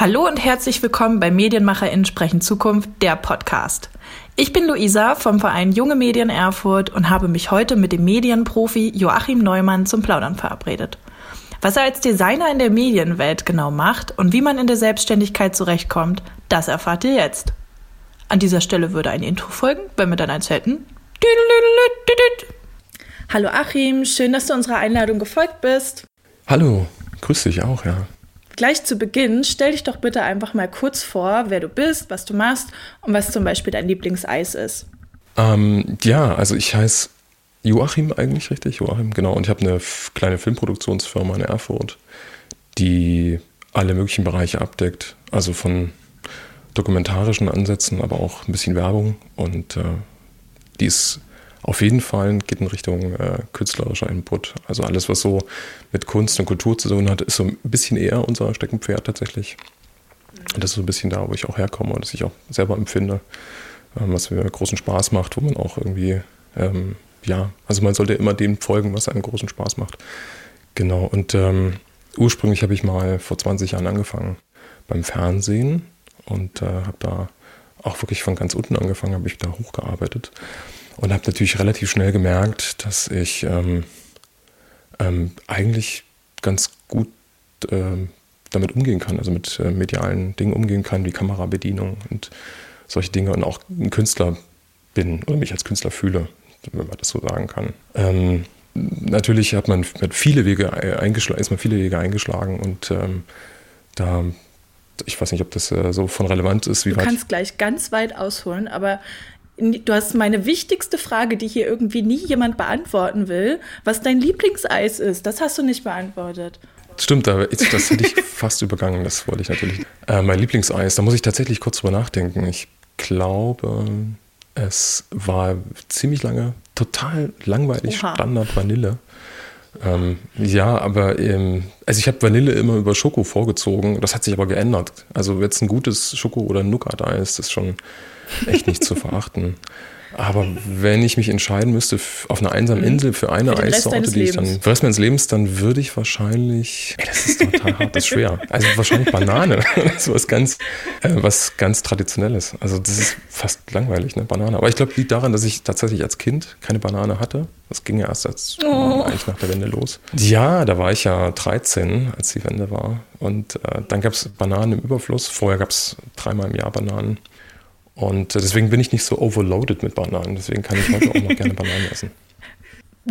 Hallo und herzlich willkommen bei MedienmacherInnen sprechen Zukunft, der Podcast. Ich bin Luisa vom Verein Junge Medien Erfurt und habe mich heute mit dem Medienprofi Joachim Neumann zum Plaudern verabredet. Was er als Designer in der Medienwelt genau macht und wie man in der Selbstständigkeit zurechtkommt, das erfahrt ihr jetzt. An dieser Stelle würde ein Intro folgen, wenn wir dann eins hätten. Hallo Achim, schön, dass du unserer Einladung gefolgt bist. Hallo, grüß dich auch, ja. Gleich zu Beginn, stell dich doch bitte einfach mal kurz vor, wer du bist, was du machst und was zum Beispiel dein Lieblingseis ist. Ähm, ja, also ich heiße Joachim eigentlich richtig, Joachim, genau. Und ich habe eine kleine Filmproduktionsfirma in Erfurt, die alle möglichen Bereiche abdeckt. Also von dokumentarischen Ansätzen, aber auch ein bisschen Werbung. Und äh, die ist auf jeden Fall geht in Richtung äh, künstlerischer Input. Also alles, was so mit Kunst und Kultur zu tun hat, ist so ein bisschen eher unser Steckenpferd tatsächlich. Und das ist so ein bisschen da, wo ich auch herkomme und das ich auch selber empfinde, ähm, was mir großen Spaß macht, wo man auch irgendwie, ähm, ja, also man sollte immer dem folgen, was einem großen Spaß macht. Genau, und ähm, ursprünglich habe ich mal vor 20 Jahren angefangen beim Fernsehen und äh, habe da auch wirklich von ganz unten angefangen, habe ich da hochgearbeitet und habe natürlich relativ schnell gemerkt, dass ich ähm, ähm, eigentlich ganz gut ähm, damit umgehen kann, also mit äh, medialen Dingen umgehen kann, wie Kamerabedienung und solche Dinge und auch ein Künstler bin oder mich als Künstler fühle, wenn man das so sagen kann. Ähm, natürlich hat man hat viele Wege eingeschlagen, ist man viele Wege eingeschlagen und ähm, da ich weiß nicht, ob das äh, so von relevant ist. Wie du kannst gleich ganz weit ausholen, aber du hast meine wichtigste Frage, die hier irgendwie nie jemand beantworten will, was dein Lieblingseis ist. Das hast du nicht beantwortet. Stimmt, aber das hätte ich fast übergangen. Das wollte ich natürlich. Äh, mein Lieblingseis, da muss ich tatsächlich kurz drüber nachdenken. Ich glaube, es war ziemlich lange total langweilig Oha. Standard Vanille. Ähm, ja, aber ähm, also ich habe Vanille immer über Schoko vorgezogen. Das hat sich aber geändert. Also jetzt ein gutes Schoko- oder Nougat-Eis ist schon echt nicht zu verachten. Aber wenn ich mich entscheiden müsste auf einer einsamen mhm. Insel für eine für Eissorte, die ich dann für Rest meines Lebens, dann würde ich wahrscheinlich, ey, das ist total hart, das ist schwer. Also wahrscheinlich Banane, so was ganz, äh, was ganz traditionelles. Also das ist fast langweilig, ne, Banane. Aber ich glaube, liegt daran, dass ich tatsächlich als Kind keine Banane hatte. Das ging ja erst als oh. eigentlich nach der Wende los. Ja, da war ich ja 13, als die Wende war. Und äh, dann gab es Bananen im Überfluss. Vorher gab es dreimal im Jahr Bananen. Und äh, deswegen bin ich nicht so overloaded mit Bananen. Deswegen kann ich heute auch noch gerne Bananen essen.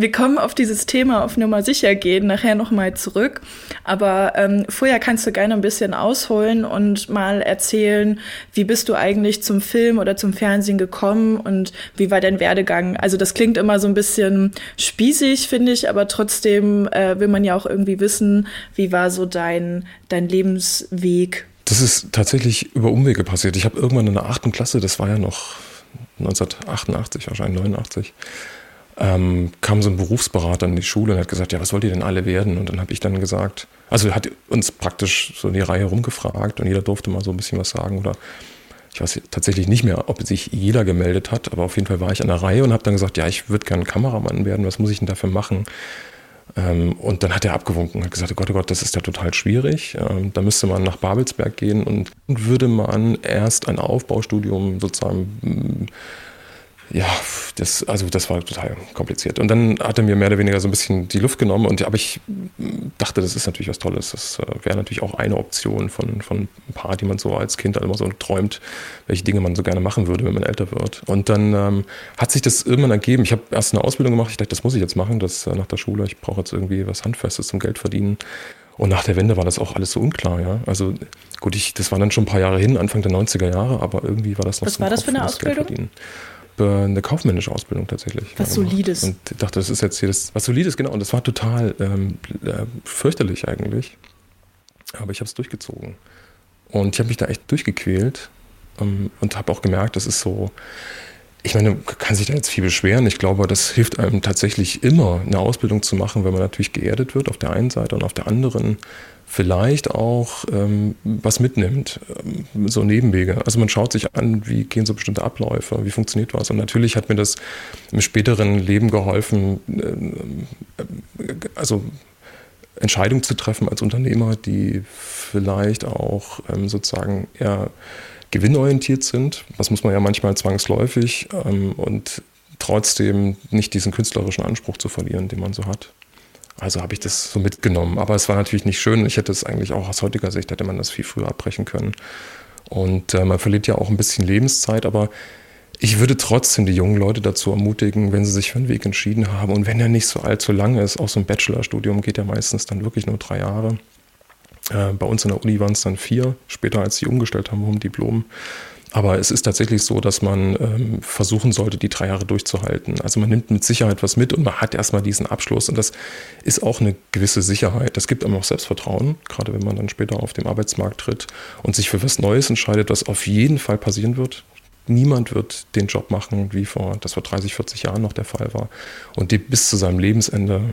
Wir kommen auf dieses Thema auf Nummer sicher gehen, nachher nochmal zurück. Aber ähm, vorher kannst du gerne ein bisschen ausholen und mal erzählen, wie bist du eigentlich zum Film oder zum Fernsehen gekommen und wie war dein Werdegang? Also das klingt immer so ein bisschen spießig, finde ich, aber trotzdem äh, will man ja auch irgendwie wissen, wie war so dein, dein Lebensweg das ist tatsächlich über Umwege passiert. Ich habe irgendwann in der achten Klasse, das war ja noch 1988, wahrscheinlich 89, ähm, kam so ein Berufsberater in die Schule und hat gesagt, ja, was wollt ihr denn alle werden? Und dann habe ich dann gesagt, also hat uns praktisch so in die Reihe rumgefragt und jeder durfte mal so ein bisschen was sagen oder ich weiß tatsächlich nicht mehr, ob sich jeder gemeldet hat, aber auf jeden Fall war ich an der Reihe und habe dann gesagt, ja, ich würde gerne Kameramann werden, was muss ich denn dafür machen? Ähm, und dann hat er abgewunken hat gesagt, oh Gott, oh Gott, das ist ja total schwierig. Ähm, da müsste man nach Babelsberg gehen und würde man erst ein Aufbaustudium sozusagen ja, das, also das war total kompliziert. Und dann hat er mir mehr oder weniger so ein bisschen die Luft genommen. Und aber ich dachte, das ist natürlich was Tolles. Das äh, wäre natürlich auch eine Option von, von ein paar, die man so als Kind halt immer so träumt, welche Dinge man so gerne machen würde, wenn man älter wird. Und dann ähm, hat sich das irgendwann ergeben. Ich habe erst eine Ausbildung gemacht. Ich dachte, das muss ich jetzt machen, das äh, nach der Schule. Ich brauche jetzt irgendwie was Handfestes zum Geld verdienen. Und nach der Wende war das auch alles so unklar, ja. Also gut, ich, das war dann schon ein paar Jahre hin, Anfang der 90er Jahre, aber irgendwie war das noch Was so war das für eine Ausbildung? Eine kaufmännische Ausbildung tatsächlich. Was Solides. Und ich dachte, das ist jetzt hier das, was Solides, genau. Und das war total ähm, äh, fürchterlich eigentlich. Aber ich habe es durchgezogen. Und ich habe mich da echt durchgequält ähm, und habe auch gemerkt, das ist so, ich meine, kann sich da jetzt viel beschweren. Ich glaube, das hilft einem tatsächlich immer, eine Ausbildung zu machen, wenn man natürlich geerdet wird auf der einen Seite und auf der anderen vielleicht auch ähm, was mitnimmt, ähm, so Nebenwege. Also man schaut sich an, wie gehen so bestimmte Abläufe, wie funktioniert was. Und natürlich hat mir das im späteren Leben geholfen, äh, also Entscheidungen zu treffen als Unternehmer, die vielleicht auch ähm, sozusagen eher gewinnorientiert sind. Das muss man ja manchmal zwangsläufig ähm, und trotzdem nicht diesen künstlerischen Anspruch zu verlieren, den man so hat. Also habe ich das so mitgenommen. Aber es war natürlich nicht schön. Ich hätte es eigentlich auch aus heutiger Sicht, hätte man das viel früher abbrechen können. Und äh, man verliert ja auch ein bisschen Lebenszeit, aber ich würde trotzdem die jungen Leute dazu ermutigen, wenn sie sich für einen Weg entschieden haben und wenn er nicht so allzu lang ist, auch so ein Bachelorstudium geht ja meistens dann wirklich nur drei Jahre. Äh, bei uns in der Uni waren es dann vier, später als sie umgestellt haben um Diplom. Aber es ist tatsächlich so, dass man ähm, versuchen sollte, die drei Jahre durchzuhalten. Also man nimmt mit Sicherheit was mit und man hat erstmal diesen Abschluss. Und das ist auch eine gewisse Sicherheit. Das gibt einem auch Selbstvertrauen, gerade wenn man dann später auf dem Arbeitsmarkt tritt und sich für was Neues entscheidet, was auf jeden Fall passieren wird. Niemand wird den Job machen, wie vor, das vor 30, 40 Jahren noch der Fall war. Und die bis zu seinem Lebensende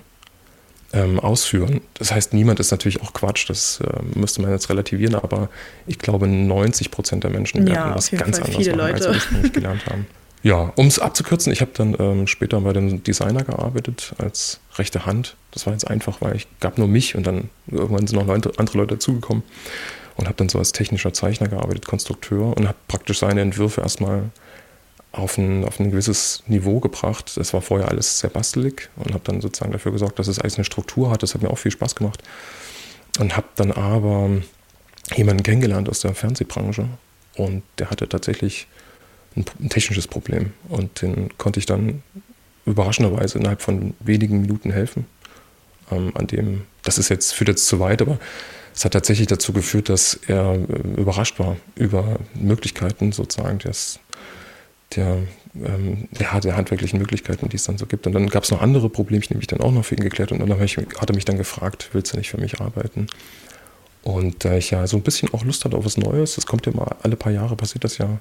ähm, ausführen. Das heißt, niemand ist natürlich auch Quatsch, das äh, müsste man jetzt relativieren, aber ich glaube, 90 Prozent der Menschen werden ja, was ganz Fall anderes machen, Leute. als sie gelernt haben. Ja, um es abzukürzen, ich habe dann ähm, später bei dem Designer gearbeitet als rechte Hand. Das war jetzt einfach, weil ich gab nur mich und dann irgendwann sind noch Leute, andere Leute dazugekommen und habe dann so als technischer Zeichner gearbeitet, Konstrukteur und habe praktisch seine Entwürfe erstmal auf ein, auf ein gewisses Niveau gebracht. Das war vorher alles sehr bastelig und habe dann sozusagen dafür gesorgt, dass es alles eine Struktur hat. Das hat mir auch viel Spaß gemacht. Und habe dann aber jemanden kennengelernt aus der Fernsehbranche und der hatte tatsächlich ein, ein technisches Problem und den konnte ich dann überraschenderweise innerhalb von wenigen Minuten helfen. Ähm, an dem, das ist jetzt, führt jetzt zu weit, aber es hat tatsächlich dazu geführt, dass er äh, überrascht war über Möglichkeiten sozusagen des, der, ähm, ja, der handwerklichen Möglichkeiten, die es dann so gibt. Und dann gab es noch andere Probleme, die ich dann auch noch für ihn geklärt und dann ich, hat er mich dann gefragt, willst du nicht für mich arbeiten? Und da äh, ich ja so ein bisschen auch Lust hatte auf was Neues, das kommt ja mal alle paar Jahre, passiert das ja,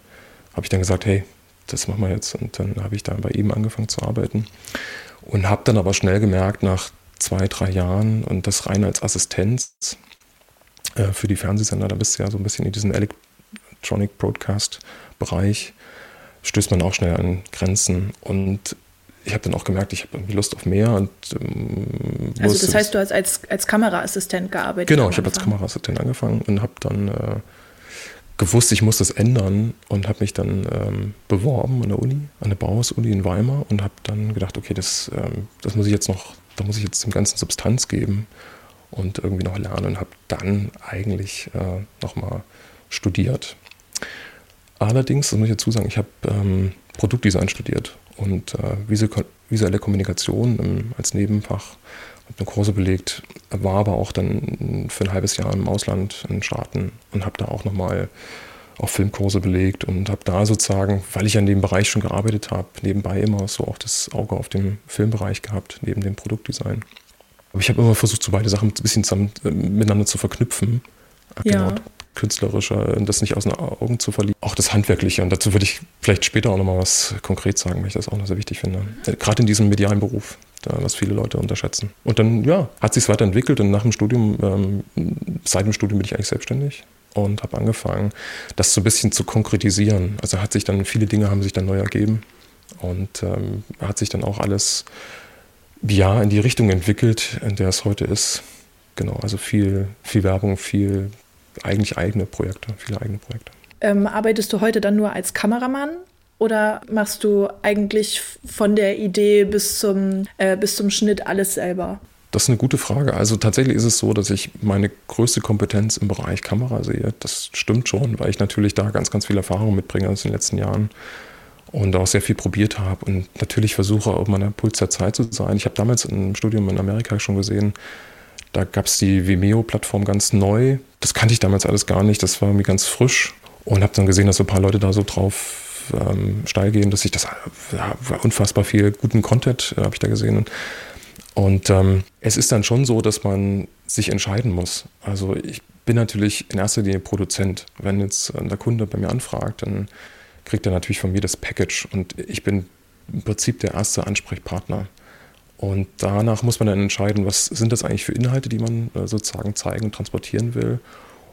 habe ich dann gesagt, hey, das machen wir jetzt. Und dann habe ich da bei ihm angefangen zu arbeiten und habe dann aber schnell gemerkt, nach zwei, drei Jahren und das rein als Assistenz äh, für die Fernsehsender, da bist du ja so ein bisschen in diesem Electronic Broadcast Bereich, stößt man auch schnell an Grenzen. Und ich habe dann auch gemerkt, ich habe irgendwie Lust auf mehr. Und, ähm, also das heißt, du hast als, als Kameraassistent gearbeitet? Genau, ich habe als Kameraassistent angefangen und habe dann äh, gewusst, ich muss das ändern und habe mich dann ähm, beworben an der Uni, an der Bauhaus-Uni in Weimar und habe dann gedacht, okay, das, ähm, das muss ich jetzt noch, da muss ich jetzt dem ganzen Substanz geben und irgendwie noch lernen und habe dann eigentlich äh, nochmal studiert. Allerdings, das muss ich dazu sagen, ich habe ähm, Produktdesign studiert und äh, visuelle Kommunikation ähm, als Nebenfach. Habe eine Kurse belegt, war aber auch dann für ein halbes Jahr im Ausland in den Staaten und habe da auch nochmal auch Filmkurse belegt und habe da sozusagen, weil ich an dem Bereich schon gearbeitet habe, nebenbei immer so auch das Auge auf dem Filmbereich gehabt, neben dem Produktdesign. Aber ich habe immer versucht, so beide Sachen ein bisschen zusammen, äh, miteinander zu verknüpfen. Ja. Genau künstlerische, das nicht aus den Augen zu verlieren. Auch das Handwerkliche. Und dazu würde ich vielleicht später auch nochmal was konkret sagen, weil ich das auch noch sehr wichtig finde. Gerade in diesem medialen Beruf, was viele Leute unterschätzen. Und dann, ja, hat sich weiterentwickelt und nach dem Studium, ähm, seit dem Studium bin ich eigentlich selbstständig und habe angefangen, das so ein bisschen zu konkretisieren. Also hat sich dann, viele Dinge haben sich dann neu ergeben und ähm, hat sich dann auch alles, ja, in die Richtung entwickelt, in der es heute ist. Genau, also viel, viel Werbung, viel eigentlich eigene Projekte, viele eigene Projekte. Ähm, arbeitest du heute dann nur als Kameramann oder machst du eigentlich von der Idee bis zum, äh, bis zum Schnitt alles selber? Das ist eine gute Frage. Also tatsächlich ist es so, dass ich meine größte Kompetenz im Bereich Kamera sehe. Das stimmt schon, weil ich natürlich da ganz, ganz viel Erfahrung mitbringe aus den letzten Jahren und auch sehr viel probiert habe und natürlich versuche, auf meiner Puls der Zeit zu sein. Ich habe damals im Studium in Amerika schon gesehen, da gab es die Vimeo-Plattform ganz neu. Das kannte ich damals alles gar nicht. Das war irgendwie ganz frisch. Und habe dann gesehen, dass so ein paar Leute da so drauf ähm, steil gehen, dass ich das ja, unfassbar viel guten Content äh, habe ich da gesehen. Und ähm, es ist dann schon so, dass man sich entscheiden muss. Also ich bin natürlich in erster Linie Produzent. Wenn jetzt der Kunde bei mir anfragt, dann kriegt er natürlich von mir das Package und ich bin im Prinzip der erste Ansprechpartner. Und danach muss man dann entscheiden, was sind das eigentlich für Inhalte, die man äh, sozusagen zeigen und transportieren will.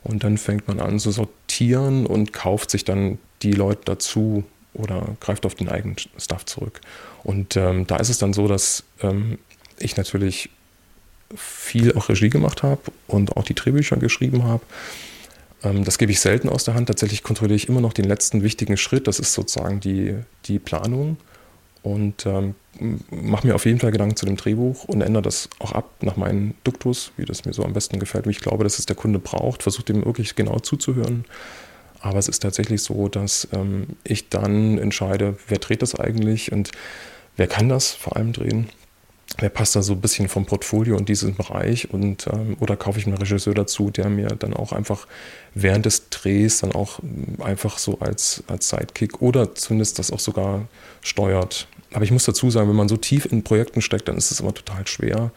Und dann fängt man an zu sortieren und kauft sich dann die Leute dazu oder greift auf den eigenen Stuff zurück. Und ähm, da ist es dann so, dass ähm, ich natürlich viel auch Regie gemacht habe und auch die Drehbücher geschrieben habe. Ähm, das gebe ich selten aus der Hand. Tatsächlich kontrolliere ich immer noch den letzten wichtigen Schritt. Das ist sozusagen die, die Planung. Und ähm, mache mir auf jeden Fall Gedanken zu dem Drehbuch und ändere das auch ab nach meinem Duktus, wie das mir so am besten gefällt, wie ich glaube, dass es der Kunde braucht. Versuche dem wirklich genau zuzuhören. Aber es ist tatsächlich so, dass ähm, ich dann entscheide, wer dreht das eigentlich und wer kann das vor allem drehen wer passt da so ein bisschen vom Portfolio in diesen Bereich und ähm, oder kaufe ich einen Regisseur dazu, der mir dann auch einfach während des Drehs dann auch ähm, einfach so als, als Sidekick oder zumindest das auch sogar steuert. Aber ich muss dazu sagen, wenn man so tief in Projekten steckt, dann ist es immer total schwer,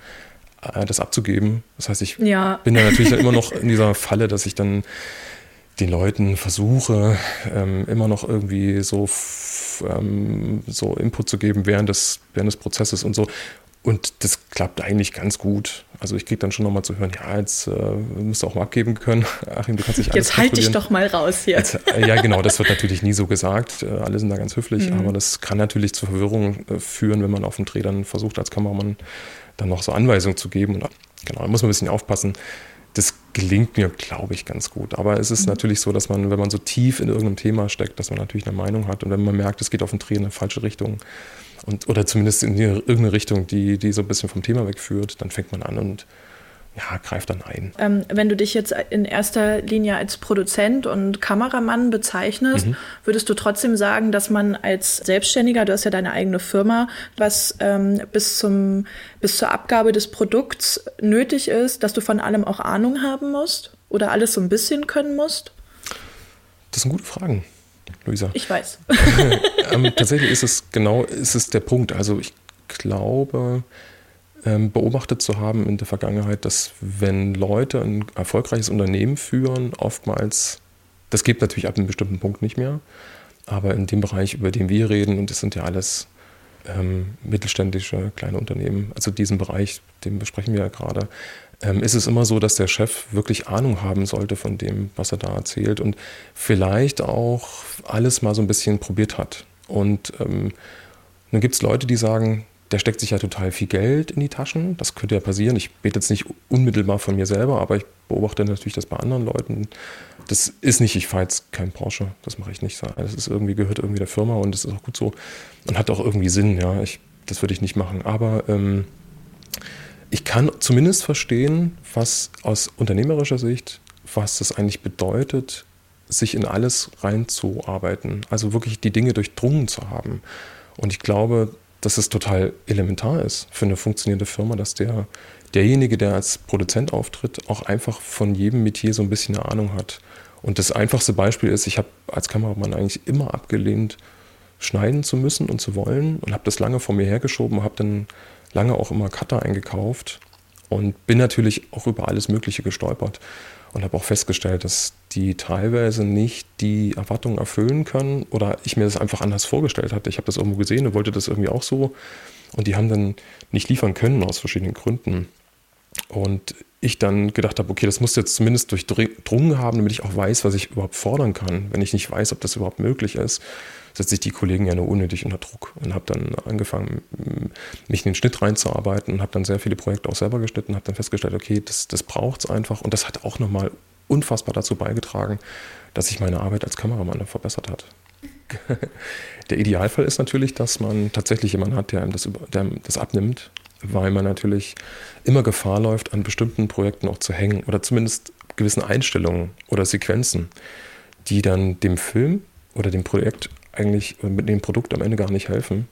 äh, das abzugeben. Das heißt, ich ja. bin ja natürlich dann immer noch in dieser Falle, dass ich dann den Leuten versuche, ähm, immer noch irgendwie so, ähm, so Input zu geben während des, während des Prozesses und so. Und das klappt eigentlich ganz gut. Also ich kriege dann schon nochmal zu hören, ja, jetzt äh, musst du auch mal abgeben können. Achim, du kannst nicht alles Jetzt halte ich doch mal raus hier. Jetzt, äh, ja, genau, das wird natürlich nie so gesagt. Äh, alle sind da ganz höflich, mhm. aber das kann natürlich zu Verwirrung äh, führen, wenn man auf dem Dreh dann versucht, als Kameramann dann noch so Anweisungen zu geben. Und genau, da muss man ein bisschen aufpassen. Das gelingt mir, glaube ich, ganz gut. Aber es ist mhm. natürlich so, dass man, wenn man so tief in irgendeinem Thema steckt, dass man natürlich eine Meinung hat. Und wenn man merkt, es geht auf dem Dreh in eine falsche Richtung, und, oder zumindest in irgendeine Richtung, die, die so ein bisschen vom Thema wegführt, dann fängt man an und ja, greift dann ein. Ähm, wenn du dich jetzt in erster Linie als Produzent und Kameramann bezeichnest, mhm. würdest du trotzdem sagen, dass man als Selbstständiger, du hast ja deine eigene Firma, was ähm, bis, zum, bis zur Abgabe des Produkts nötig ist, dass du von allem auch Ahnung haben musst oder alles so ein bisschen können musst? Das sind gute Fragen. Luisa. Ich weiß. ähm, tatsächlich ist es genau, ist es der Punkt. Also ich glaube, ähm, beobachtet zu haben in der Vergangenheit, dass wenn Leute ein erfolgreiches Unternehmen führen, oftmals, das gibt natürlich ab einem bestimmten Punkt nicht mehr, aber in dem Bereich, über den wir reden, und das sind ja alles ähm, mittelständische kleine Unternehmen, also diesen Bereich, den besprechen wir ja gerade, ähm, ist es immer so, dass der Chef wirklich Ahnung haben sollte von dem, was er da erzählt und vielleicht auch alles mal so ein bisschen probiert hat. Und ähm, dann gibt es Leute, die sagen, der steckt sich ja total viel Geld in die Taschen. Das könnte ja passieren. Ich bete jetzt nicht unmittelbar von mir selber, aber ich beobachte natürlich das bei anderen Leuten. Das ist nicht, ich fahre jetzt kein Porsche, das mache ich nicht. Das ist irgendwie, gehört irgendwie der Firma und das ist auch gut so und hat auch irgendwie Sinn, ja. Ich, das würde ich nicht machen. Aber ähm, ich kann zumindest verstehen, was aus unternehmerischer Sicht, was das eigentlich bedeutet, sich in alles reinzuarbeiten. Also wirklich die Dinge durchdrungen zu haben. Und ich glaube, dass es total elementar ist für eine funktionierende Firma, dass der, derjenige, der als Produzent auftritt, auch einfach von jedem Metier so ein bisschen eine Ahnung hat. Und das einfachste Beispiel ist, ich habe als Kameramann eigentlich immer abgelehnt, schneiden zu müssen und zu wollen und habe das lange vor mir hergeschoben, habe dann lange auch immer Cutter eingekauft und bin natürlich auch über alles Mögliche gestolpert und habe auch festgestellt, dass die teilweise nicht die Erwartungen erfüllen können oder ich mir das einfach anders vorgestellt hatte. Ich habe das irgendwo gesehen und wollte das irgendwie auch so und die haben dann nicht liefern können aus verschiedenen Gründen. Und ich dann gedacht habe, okay, das muss jetzt zumindest durchdrungen haben, damit ich auch weiß, was ich überhaupt fordern kann. Wenn ich nicht weiß, ob das überhaupt möglich ist, setze ich die Kollegen ja nur unnötig unter Druck und habe dann angefangen, mich in den Schnitt reinzuarbeiten und habe dann sehr viele Projekte auch selber geschnitten, habe dann festgestellt, okay, das, das braucht es einfach und das hat auch nochmal unfassbar dazu beigetragen, dass sich meine Arbeit als Kameramann verbessert hat. Der Idealfall ist natürlich, dass man tatsächlich jemanden hat, der einem das, der einem das abnimmt, weil man natürlich immer Gefahr läuft, an bestimmten Projekten auch zu hängen oder zumindest gewissen Einstellungen oder Sequenzen, die dann dem Film oder dem Projekt eigentlich mit dem Produkt am Ende gar nicht helfen.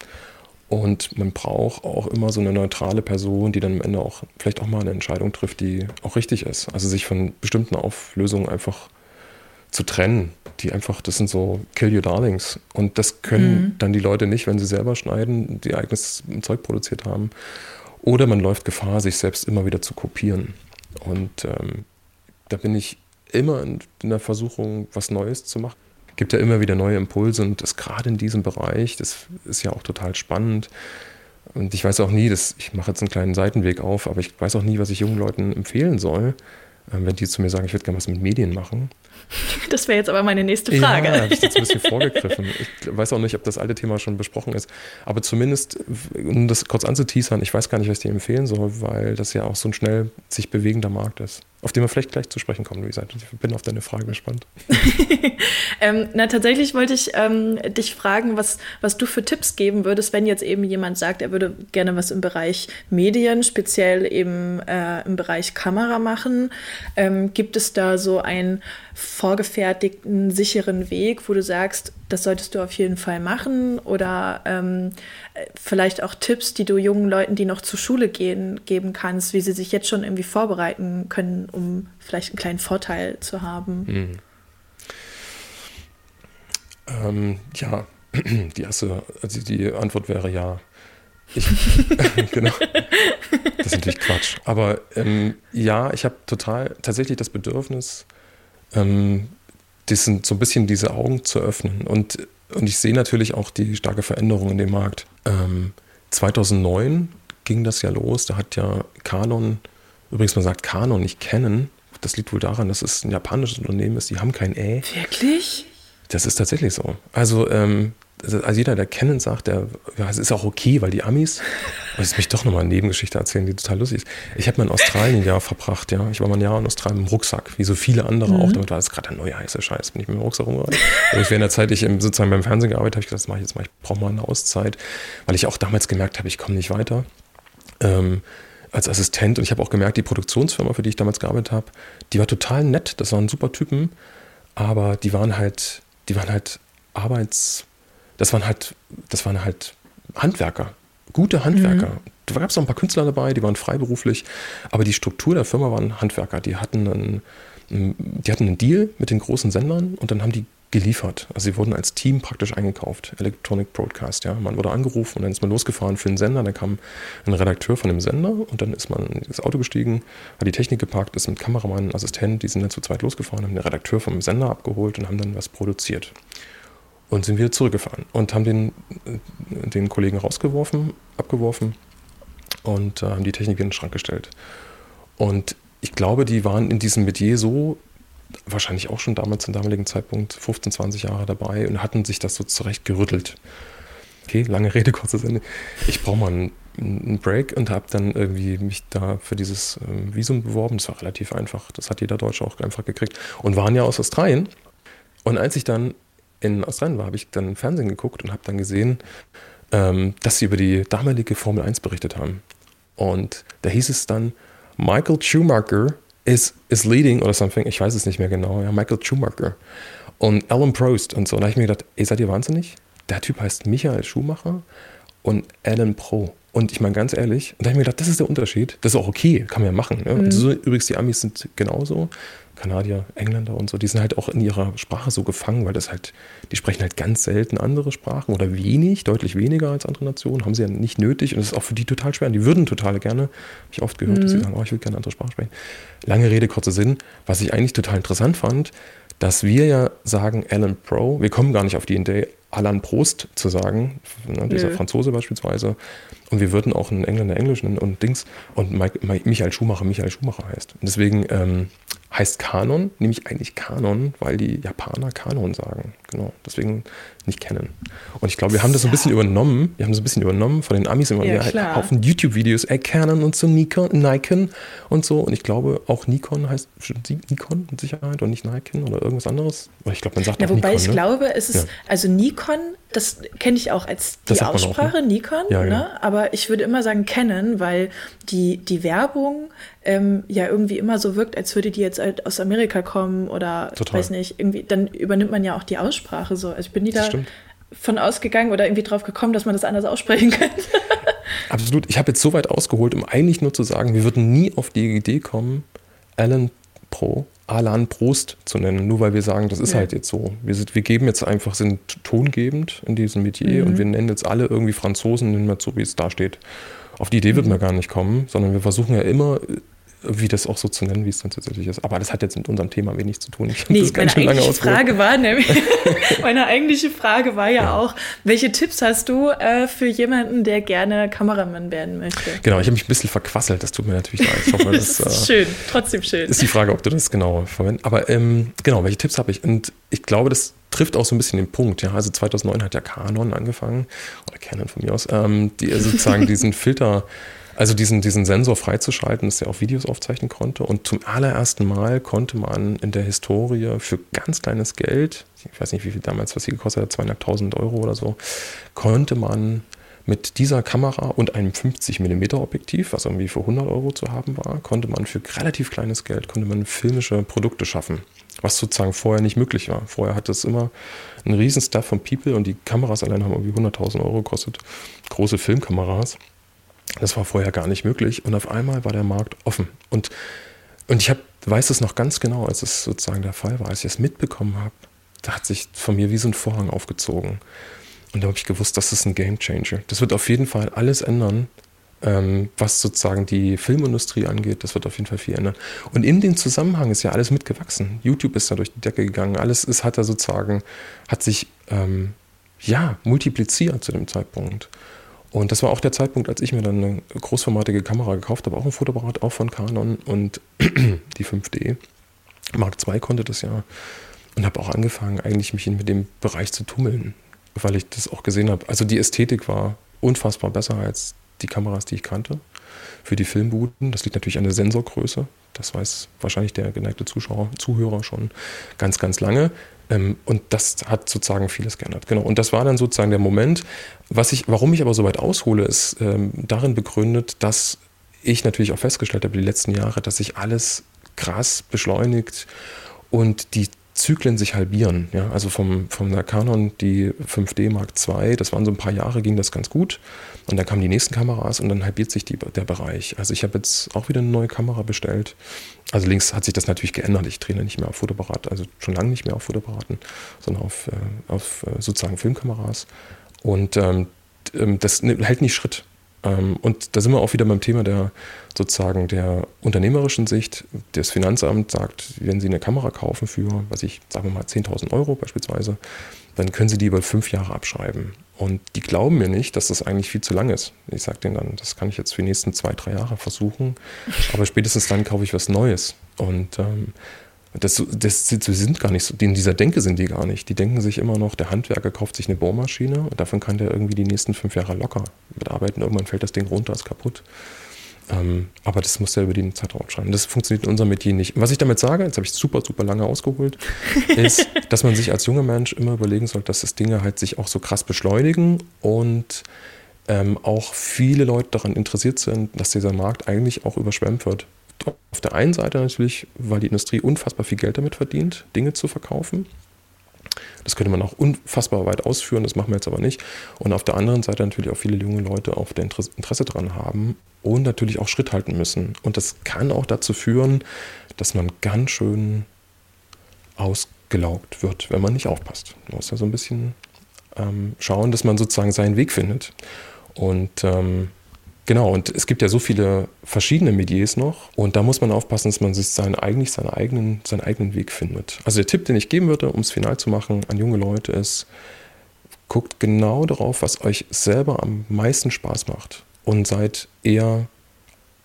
Und man braucht auch immer so eine neutrale Person, die dann am Ende auch vielleicht auch mal eine Entscheidung trifft, die auch richtig ist. Also sich von bestimmten Auflösungen einfach zu trennen, die einfach, das sind so Kill Your Darlings. Und das können mhm. dann die Leute nicht, wenn sie selber schneiden, die eigenes Zeug produziert haben. Oder man läuft Gefahr, sich selbst immer wieder zu kopieren. Und ähm, da bin ich immer in der Versuchung, was Neues zu machen gibt ja immer wieder neue Impulse und das gerade in diesem Bereich, das ist ja auch total spannend. Und ich weiß auch nie, dass, ich mache jetzt einen kleinen Seitenweg auf, aber ich weiß auch nie, was ich jungen Leuten empfehlen soll, ähm, wenn die zu mir sagen, ich würde gerne was mit Medien machen. Das wäre jetzt aber meine nächste Frage. Ja, habe ich jetzt ein bisschen vorgegriffen. Ich weiß auch nicht, ob das alte Thema schon besprochen ist. Aber zumindest, um das kurz anzuteasern, ich weiß gar nicht, was ich dir empfehlen soll, weil das ja auch so ein schnell sich bewegender Markt ist auf den wir vielleicht gleich zu sprechen kommen, Luisa. Ich bin auf deine Frage gespannt. ähm, na, tatsächlich wollte ich ähm, dich fragen, was, was du für Tipps geben würdest, wenn jetzt eben jemand sagt, er würde gerne was im Bereich Medien, speziell eben äh, im Bereich Kamera machen. Ähm, gibt es da so einen vorgefertigten, sicheren Weg, wo du sagst, das solltest du auf jeden Fall machen? Oder ähm, vielleicht auch Tipps, die du jungen Leuten, die noch zur Schule gehen, geben kannst, wie sie sich jetzt schon irgendwie vorbereiten können, um vielleicht einen kleinen Vorteil zu haben? Mhm. Ähm, ja, die erste, also die Antwort wäre ja. Ich, genau. Das ist natürlich Quatsch. Aber ähm, ja, ich habe total tatsächlich das Bedürfnis, ähm, diesen, so ein bisschen diese Augen zu öffnen. Und, und ich sehe natürlich auch die starke Veränderung in dem Markt. Ähm, 2009 ging das ja los. Da hat ja Canon, übrigens man sagt Canon, nicht kennen. Das liegt wohl daran, dass es ein japanisches Unternehmen ist. Die haben kein Ä. Wirklich? Das ist tatsächlich so. Also ähm, also, jeder, der kennen sagt, der, ja, es ist auch okay, weil die Amis, ich mich doch nochmal eine Nebengeschichte erzählen, die total lustig ist. Ich habe mal in Australien ein Jahr verbracht, ja. Ich war mal ein Jahr in Australien mit dem Rucksack, wie so viele andere mhm. auch. Damit war es gerade der neue heiße Scheiß, bin ich mit dem Rucksack rumgereist. Und während der Zeit, ich im, sozusagen beim Fernsehen gearbeitet habe, ich gedacht, das mache ich jetzt mal, ich brauche mal eine Auszeit, weil ich auch damals gemerkt habe, ich komme nicht weiter. Ähm, als Assistent und ich habe auch gemerkt, die Produktionsfirma, für die ich damals gearbeitet habe, die war total nett, das waren super Typen, aber die waren halt, die waren halt Arbeits das waren halt, das waren halt Handwerker, gute Handwerker. Mhm. Da gab es noch ein paar Künstler dabei, die waren freiberuflich, aber die Struktur der Firma waren Handwerker. Die hatten einen, die hatten einen Deal mit den großen Sendern und dann haben die geliefert. Also sie wurden als Team praktisch eingekauft. Electronic Broadcast, ja. Man wurde angerufen und dann ist man losgefahren für den Sender. Dann kam ein Redakteur von dem Sender und dann ist man in das Auto gestiegen, hat die Technik geparkt, ist mit Kameramann, Assistent, die sind dann zu zweit losgefahren, haben den Redakteur vom Sender abgeholt und haben dann was produziert und sind wieder zurückgefahren und haben den, den Kollegen rausgeworfen, abgeworfen und äh, haben die Technik in den Schrank gestellt. Und ich glaube, die waren in diesem Metier so, wahrscheinlich auch schon damals zum damaligen Zeitpunkt, 15, 20 Jahre dabei und hatten sich das so zurecht gerüttelt. Okay, lange Rede, kurzes Ende. Ich brauche mal einen, einen, Break und habe dann irgendwie mich da für dieses ähm, Visum beworben. Das war relativ einfach. Das hat jeder Deutsche auch einfach gekriegt. Und waren ja aus Australien. Und als ich dann in Australien war, habe ich dann Fernsehen geguckt und habe dann gesehen, ähm, dass sie über die damalige Formel 1 berichtet haben. Und da hieß es dann, Michael Schumacher is, is leading oder something, ich weiß es nicht mehr genau, ja, Michael Schumacher. Und Alan Prost und so. Und da habe ich mir gedacht, ey, seid ihr wahnsinnig? Der Typ heißt Michael Schumacher und Alan Pro. Und ich meine ganz ehrlich, und da habe ich mir gedacht, das ist der Unterschied. Das ist auch okay, kann man ja machen. Ne? Mhm. So, übrigens, die Amis sind genauso. Kanadier, Engländer und so, die sind halt auch in ihrer Sprache so gefangen, weil das halt, die sprechen halt ganz selten andere Sprachen oder wenig, deutlich weniger als andere Nationen, haben sie ja nicht nötig und das ist auch für die total schwer. Und die würden total gerne, habe ich oft gehört, mhm. dass sie mhm. sagen, oh, ich will gerne andere Sprachen sprechen. Lange Rede, kurzer Sinn. Was ich eigentlich total interessant fand, dass wir ja sagen Alan Pro, wir kommen gar nicht auf die Idee, Alan Prost zu sagen, ne, dieser Nö. Franzose beispielsweise. Und wir würden auch einen Engländer Englisch nennen und Dings. Und Michael Schumacher Michael Schumacher heißt. Und deswegen ähm, heißt Kanon, nämlich eigentlich Kanon, weil die Japaner Kanon sagen. Genau, deswegen nicht kennen. Und ich glaube, wir haben das so ein bisschen übernommen. Wir haben das ein bisschen übernommen von den Amis immer ja, halt Haufen YouTube-Videos, Canon und so Nikon, Nikon und so. Und ich glaube, auch Nikon heißt Nikon mit Sicherheit und nicht Nikon oder irgendwas anderes. ich glaube, man sagt ja, auch wobei Nikon, ich ne? glaube, es ist, ja. also Nikon, das kenne ich auch als die Aussprache, auch, ne? Nikon, ja, ne? aber ich würde immer sagen Canon, weil die, die Werbung ähm, ja irgendwie immer so wirkt, als würde die jetzt halt aus Amerika kommen oder Total. weiß nicht, irgendwie, dann übernimmt man ja auch die Aussprache so. Also ich bin nie da von ausgegangen oder irgendwie drauf gekommen, dass man das anders aussprechen könnte. Absolut. Ich habe jetzt so weit ausgeholt, um eigentlich nur zu sagen, wir würden nie auf die Idee kommen, Alan Pro, Alan Prost zu nennen, nur weil wir sagen, das ist ja. halt jetzt so. Wir, sind, wir geben jetzt einfach, sind tongebend in diesem Metier mhm. und wir nennen jetzt alle irgendwie Franzosen, nennen wir so, wie es da steht. Auf die Idee mhm. wird man gar nicht kommen, sondern wir versuchen ja immer wie das auch so zu nennen, wie es dann tatsächlich ist. Aber das hat jetzt mit unserem Thema wenig zu tun. Ich nee, das meine eigentliche Frage war nämlich, meine eigentliche Frage war ja, ja, auch, welche Tipps hast du äh, für jemanden, der gerne Kameramann werden möchte? Genau, ich habe mich ein bisschen verquasselt, das tut mir natürlich leid. Ich hoffe, das, das ist äh, schön, trotzdem schön. Ist die Frage, ob du das genau verwendest. Aber ähm, genau, welche Tipps habe ich? Und ich glaube, das trifft auch so ein bisschen den Punkt. Ja, also 2009 hat ja Canon angefangen, oder Canon von mir aus, ähm, die sozusagen diesen Filter also diesen, diesen Sensor freizuschalten, dass er auch Videos aufzeichnen konnte. Und zum allerersten Mal konnte man in der Historie für ganz kleines Geld, ich weiß nicht, wie viel damals, was sie gekostet hat, zweieinhalbtausend Euro oder so, konnte man mit dieser Kamera und einem 50 mm Objektiv, was irgendwie für 100 Euro zu haben war, konnte man für relativ kleines Geld, konnte man filmische Produkte schaffen, was sozusagen vorher nicht möglich war. Vorher hat es immer einen riesen Stuff von People und die Kameras allein haben irgendwie 100.000 Euro gekostet, große Filmkameras. Das war vorher gar nicht möglich und auf einmal war der Markt offen. Und, und ich hab, weiß es noch ganz genau, als es sozusagen der Fall war, als ich es mitbekommen habe, da hat sich von mir wie so ein Vorhang aufgezogen. Und da habe ich gewusst, das ist ein Game Changer. Das wird auf jeden Fall alles ändern, ähm, was sozusagen die Filmindustrie angeht. Das wird auf jeden Fall viel ändern. Und in dem Zusammenhang ist ja alles mitgewachsen. YouTube ist da durch die Decke gegangen. Alles ist, hat da sozusagen, hat sich ähm, ja multipliziert zu dem Zeitpunkt. Und das war auch der Zeitpunkt, als ich mir dann eine großformatige Kamera gekauft habe, auch ein Fotoapparat, auch von Canon und die 5D. Mark II konnte das ja. Und habe auch angefangen, eigentlich mich mit dem Bereich zu tummeln, weil ich das auch gesehen habe. Also die Ästhetik war unfassbar besser als die Kameras, die ich kannte. Für die Filmbuden, das liegt natürlich an der Sensorgröße. Das weiß wahrscheinlich der geneigte Zuschauer, Zuhörer schon ganz, ganz lange. Ähm, und das hat sozusagen vieles geändert. Genau. Und das war dann sozusagen der Moment. Was ich, warum ich aber so weit aushole, ist ähm, darin begründet, dass ich natürlich auch festgestellt habe, die letzten Jahre, dass sich alles krass beschleunigt und die Zyklen sich halbieren. Ja? Also vom, vom Canon, die 5D Mark II, das waren so ein paar Jahre, ging das ganz gut. Und dann kamen die nächsten Kameras und dann halbiert sich die, der Bereich. Also ich habe jetzt auch wieder eine neue Kamera bestellt. Also links hat sich das natürlich geändert. Ich traine nicht mehr auf Fotoapparat, also schon lange nicht mehr auf Fotoapparaten, sondern auf, äh, auf äh, sozusagen Filmkameras. Und ähm, ähm das hält nicht Schritt. Ähm, und da sind wir auch wieder beim Thema der sozusagen der unternehmerischen Sicht. Das Finanzamt sagt, wenn Sie eine Kamera kaufen für, was ich, sagen wir mal 10.000 Euro beispielsweise, dann können Sie die über fünf Jahre abschreiben. Und die glauben mir nicht, dass das eigentlich viel zu lang ist. Ich sage denen dann, das kann ich jetzt für die nächsten zwei, drei Jahre versuchen, aber spätestens dann kaufe ich was Neues. Und ähm, das, das, das sind gar nicht so, in dieser Denke sind die gar nicht. Die denken sich immer noch, der Handwerker kauft sich eine Bohrmaschine und davon kann der irgendwie die nächsten fünf Jahre locker mitarbeiten. Irgendwann fällt das Ding runter, ist kaputt. Ähm, aber das muss er über den Zeitraum schreiben. Das funktioniert in unserem Metier nicht. was ich damit sage, jetzt habe ich super, super lange ausgeholt, ist, dass man sich als junger Mensch immer überlegen sollte, dass das Dinge halt sich auch so krass beschleunigen und ähm, auch viele Leute daran interessiert sind, dass dieser Markt eigentlich auch überschwemmt wird. Auf der einen Seite natürlich, weil die Industrie unfassbar viel Geld damit verdient, Dinge zu verkaufen. Das könnte man auch unfassbar weit ausführen, das machen wir jetzt aber nicht. Und auf der anderen Seite natürlich auch viele junge Leute auch der Interesse daran haben und natürlich auch Schritt halten müssen. Und das kann auch dazu führen, dass man ganz schön ausgelaugt wird, wenn man nicht aufpasst. Man muss ja so ein bisschen ähm, schauen, dass man sozusagen seinen Weg findet. Und ähm, Genau, und es gibt ja so viele verschiedene Mediers noch und da muss man aufpassen, dass man sich seinen, eigentlich seinen eigenen, seinen eigenen Weg findet. Also der Tipp, den ich geben würde, um es final zu machen an junge Leute, ist, guckt genau darauf, was euch selber am meisten Spaß macht und seid eher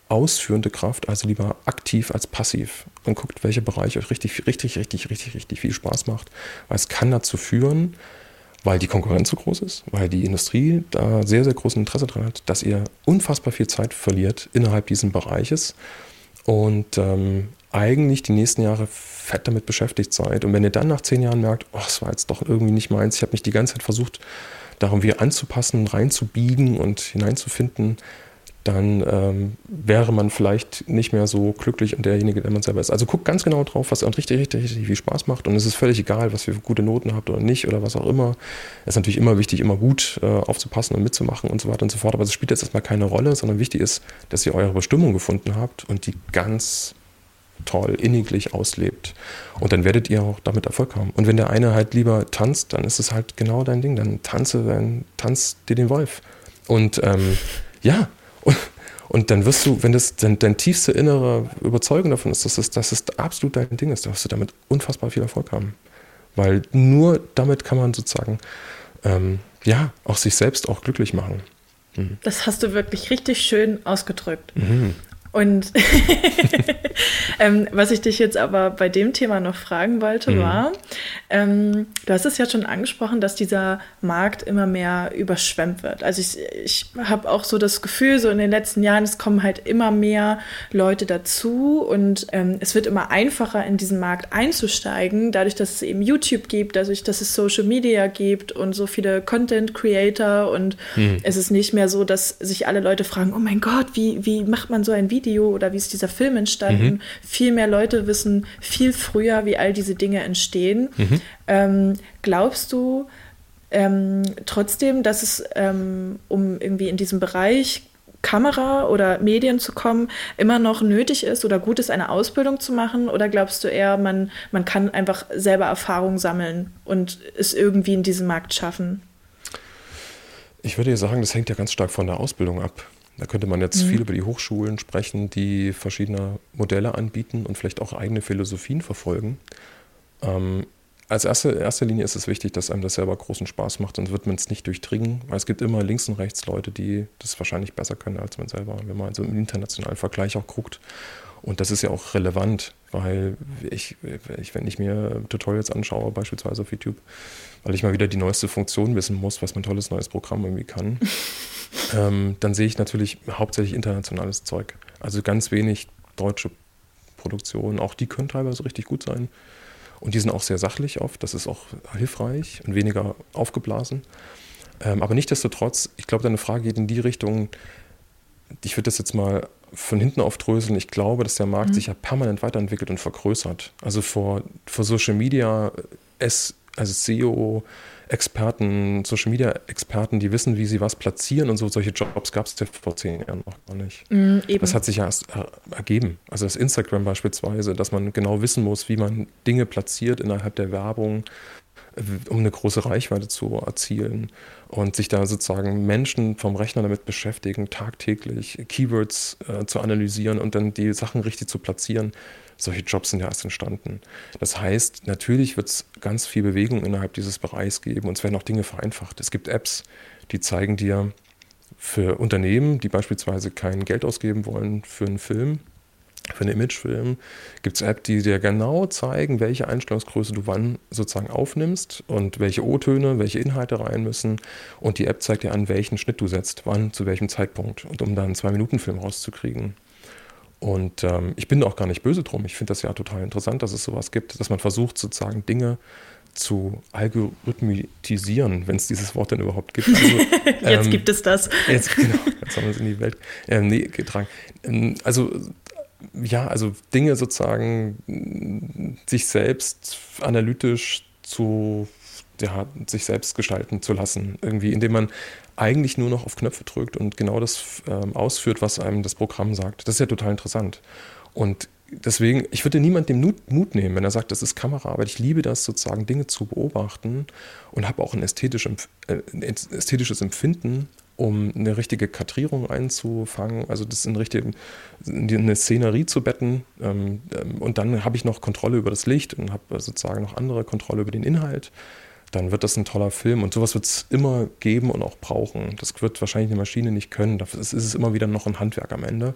ausführende Kraft, also lieber aktiv als passiv und guckt, welcher Bereich euch richtig, richtig, richtig, richtig, richtig viel Spaß macht, weil es kann dazu führen, weil die Konkurrenz so groß ist, weil die Industrie da sehr, sehr großes Interesse dran hat, dass ihr unfassbar viel Zeit verliert innerhalb dieses Bereiches und ähm, eigentlich die nächsten Jahre fett damit beschäftigt seid. Und wenn ihr dann nach zehn Jahren merkt, oh, es war jetzt doch irgendwie nicht meins, ich habe mich die ganze Zeit versucht, darum wieder anzupassen, reinzubiegen und hineinzufinden, dann ähm, wäre man vielleicht nicht mehr so glücklich und derjenige, der man selber ist. Also guckt ganz genau drauf, was euch richtig, richtig, richtig viel Spaß macht. Und es ist völlig egal, was ihr für gute Noten habt oder nicht oder was auch immer. Es ist natürlich immer wichtig, immer gut äh, aufzupassen und mitzumachen und so weiter und so fort. Aber es spielt jetzt erstmal keine Rolle, sondern wichtig ist, dass ihr eure Bestimmung gefunden habt und die ganz toll, inniglich auslebt. Und dann werdet ihr auch damit Erfolg haben. Und wenn der eine halt lieber tanzt, dann ist es halt genau dein Ding. Dann tanze, dann tanz dir den Wolf. Und ähm, ja, und, Und dann wirst du, wenn das dein, dein tiefste innere Überzeugung davon ist, dass es, dass es absolut dein Ding ist, dann wirst du damit unfassbar viel Erfolg haben. Weil nur damit kann man sozusagen, ähm, ja, auch sich selbst auch glücklich machen. Mhm. Das hast du wirklich richtig schön ausgedrückt. Mhm. Und ähm, was ich dich jetzt aber bei dem Thema noch fragen wollte, mhm. war, ähm, du hast es ja schon angesprochen, dass dieser Markt immer mehr überschwemmt wird. Also ich, ich habe auch so das Gefühl, so in den letzten Jahren, es kommen halt immer mehr Leute dazu und ähm, es wird immer einfacher, in diesen Markt einzusteigen, dadurch, dass es eben YouTube gibt, dadurch, dass es Social Media gibt und so viele Content Creator und mhm. es ist nicht mehr so, dass sich alle Leute fragen, oh mein Gott, wie, wie macht man so ein Video? Video oder wie ist dieser Film entstanden. Mhm. Viel mehr Leute wissen viel früher, wie all diese Dinge entstehen. Mhm. Ähm, glaubst du ähm, trotzdem, dass es, ähm, um irgendwie in diesem Bereich Kamera oder Medien zu kommen, immer noch nötig ist oder gut ist, eine Ausbildung zu machen? Oder glaubst du eher, man, man kann einfach selber Erfahrung sammeln und es irgendwie in diesem Markt schaffen? Ich würde sagen, das hängt ja ganz stark von der Ausbildung ab. Da könnte man jetzt mhm. viel über die Hochschulen sprechen, die verschiedene Modelle anbieten und vielleicht auch eigene Philosophien verfolgen. Ähm, als erste, erster Linie ist es wichtig, dass einem das selber großen Spaß macht und wird man es nicht durchdringen, weil es gibt immer links und rechts Leute, die das wahrscheinlich besser können als man selber, wenn man so im internationalen Vergleich auch guckt. Und das ist ja auch relevant, weil ich, ich, wenn ich mir Tutorials anschaue, beispielsweise auf YouTube, weil ich mal wieder die neueste Funktion wissen muss, was mein tolles neues Programm irgendwie kann, ähm, dann sehe ich natürlich hauptsächlich internationales Zeug. Also ganz wenig deutsche Produktionen. Auch die können teilweise richtig gut sein. Und die sind auch sehr sachlich oft. Das ist auch hilfreich und weniger aufgeblasen. Ähm, aber nichtsdestotrotz, ich glaube, deine Frage geht in die Richtung, ich würde das jetzt mal von hinten aufdröseln. Ich glaube, dass der Markt mhm. sich ja permanent weiterentwickelt und vergrößert. Also vor, vor Social Media, S, also SEO, Experten, Social Media Experten, die wissen, wie sie was platzieren und so. Solche Jobs gab es ja vor zehn Jahren noch gar nicht. Mm, das hat sich ja erst ergeben. Also das Instagram beispielsweise, dass man genau wissen muss, wie man Dinge platziert innerhalb der Werbung, äh, um eine große Reichweite zu erzielen und sich da sozusagen Menschen vom Rechner damit beschäftigen, tagtäglich Keywords äh, zu analysieren und dann die Sachen richtig zu platzieren solche Jobs sind ja erst entstanden. Das heißt, natürlich wird es ganz viel Bewegung innerhalb dieses Bereichs geben und es werden auch Dinge vereinfacht. Es gibt Apps, die zeigen dir für Unternehmen, die beispielsweise kein Geld ausgeben wollen für einen Film, für einen Imagefilm, gibt es Apps, die dir genau zeigen, welche Einstellungsgröße du wann sozusagen aufnimmst und welche O-Töne, welche Inhalte rein müssen. Und die App zeigt dir an, welchen Schnitt du setzt, wann, zu welchem Zeitpunkt. Und um dann einen Zwei-Minuten-Film rauszukriegen. Und ähm, ich bin auch gar nicht böse drum. Ich finde das ja total interessant, dass es sowas gibt, dass man versucht, sozusagen Dinge zu algorithmisieren, wenn es dieses Wort denn überhaupt gibt. Also, jetzt ähm, gibt es das. Jetzt, genau, jetzt haben wir es in die Welt ähm, nee, getragen. Ähm, also ja, also Dinge sozusagen sich selbst analytisch zu ja, sich selbst gestalten zu lassen. Irgendwie, indem man eigentlich nur noch auf Knöpfe drückt und genau das ähm, ausführt, was einem das Programm sagt. Das ist ja total interessant. Und deswegen, ich würde niemandem Mut, nehmen, wenn er sagt, das ist Kameraarbeit. Ich liebe das, sozusagen Dinge zu beobachten und habe auch ein, ästhetisch, äh, ein ästhetisches Empfinden, um eine richtige Kadrierung einzufangen, also das in, richtigen, in eine Szenerie zu betten. Ähm, ähm, und dann habe ich noch Kontrolle über das Licht und habe sozusagen noch andere Kontrolle über den Inhalt dann wird das ein toller Film. Und sowas wird es immer geben und auch brauchen. Das wird wahrscheinlich eine Maschine nicht können. Dafür ist es immer wieder noch ein Handwerk am Ende.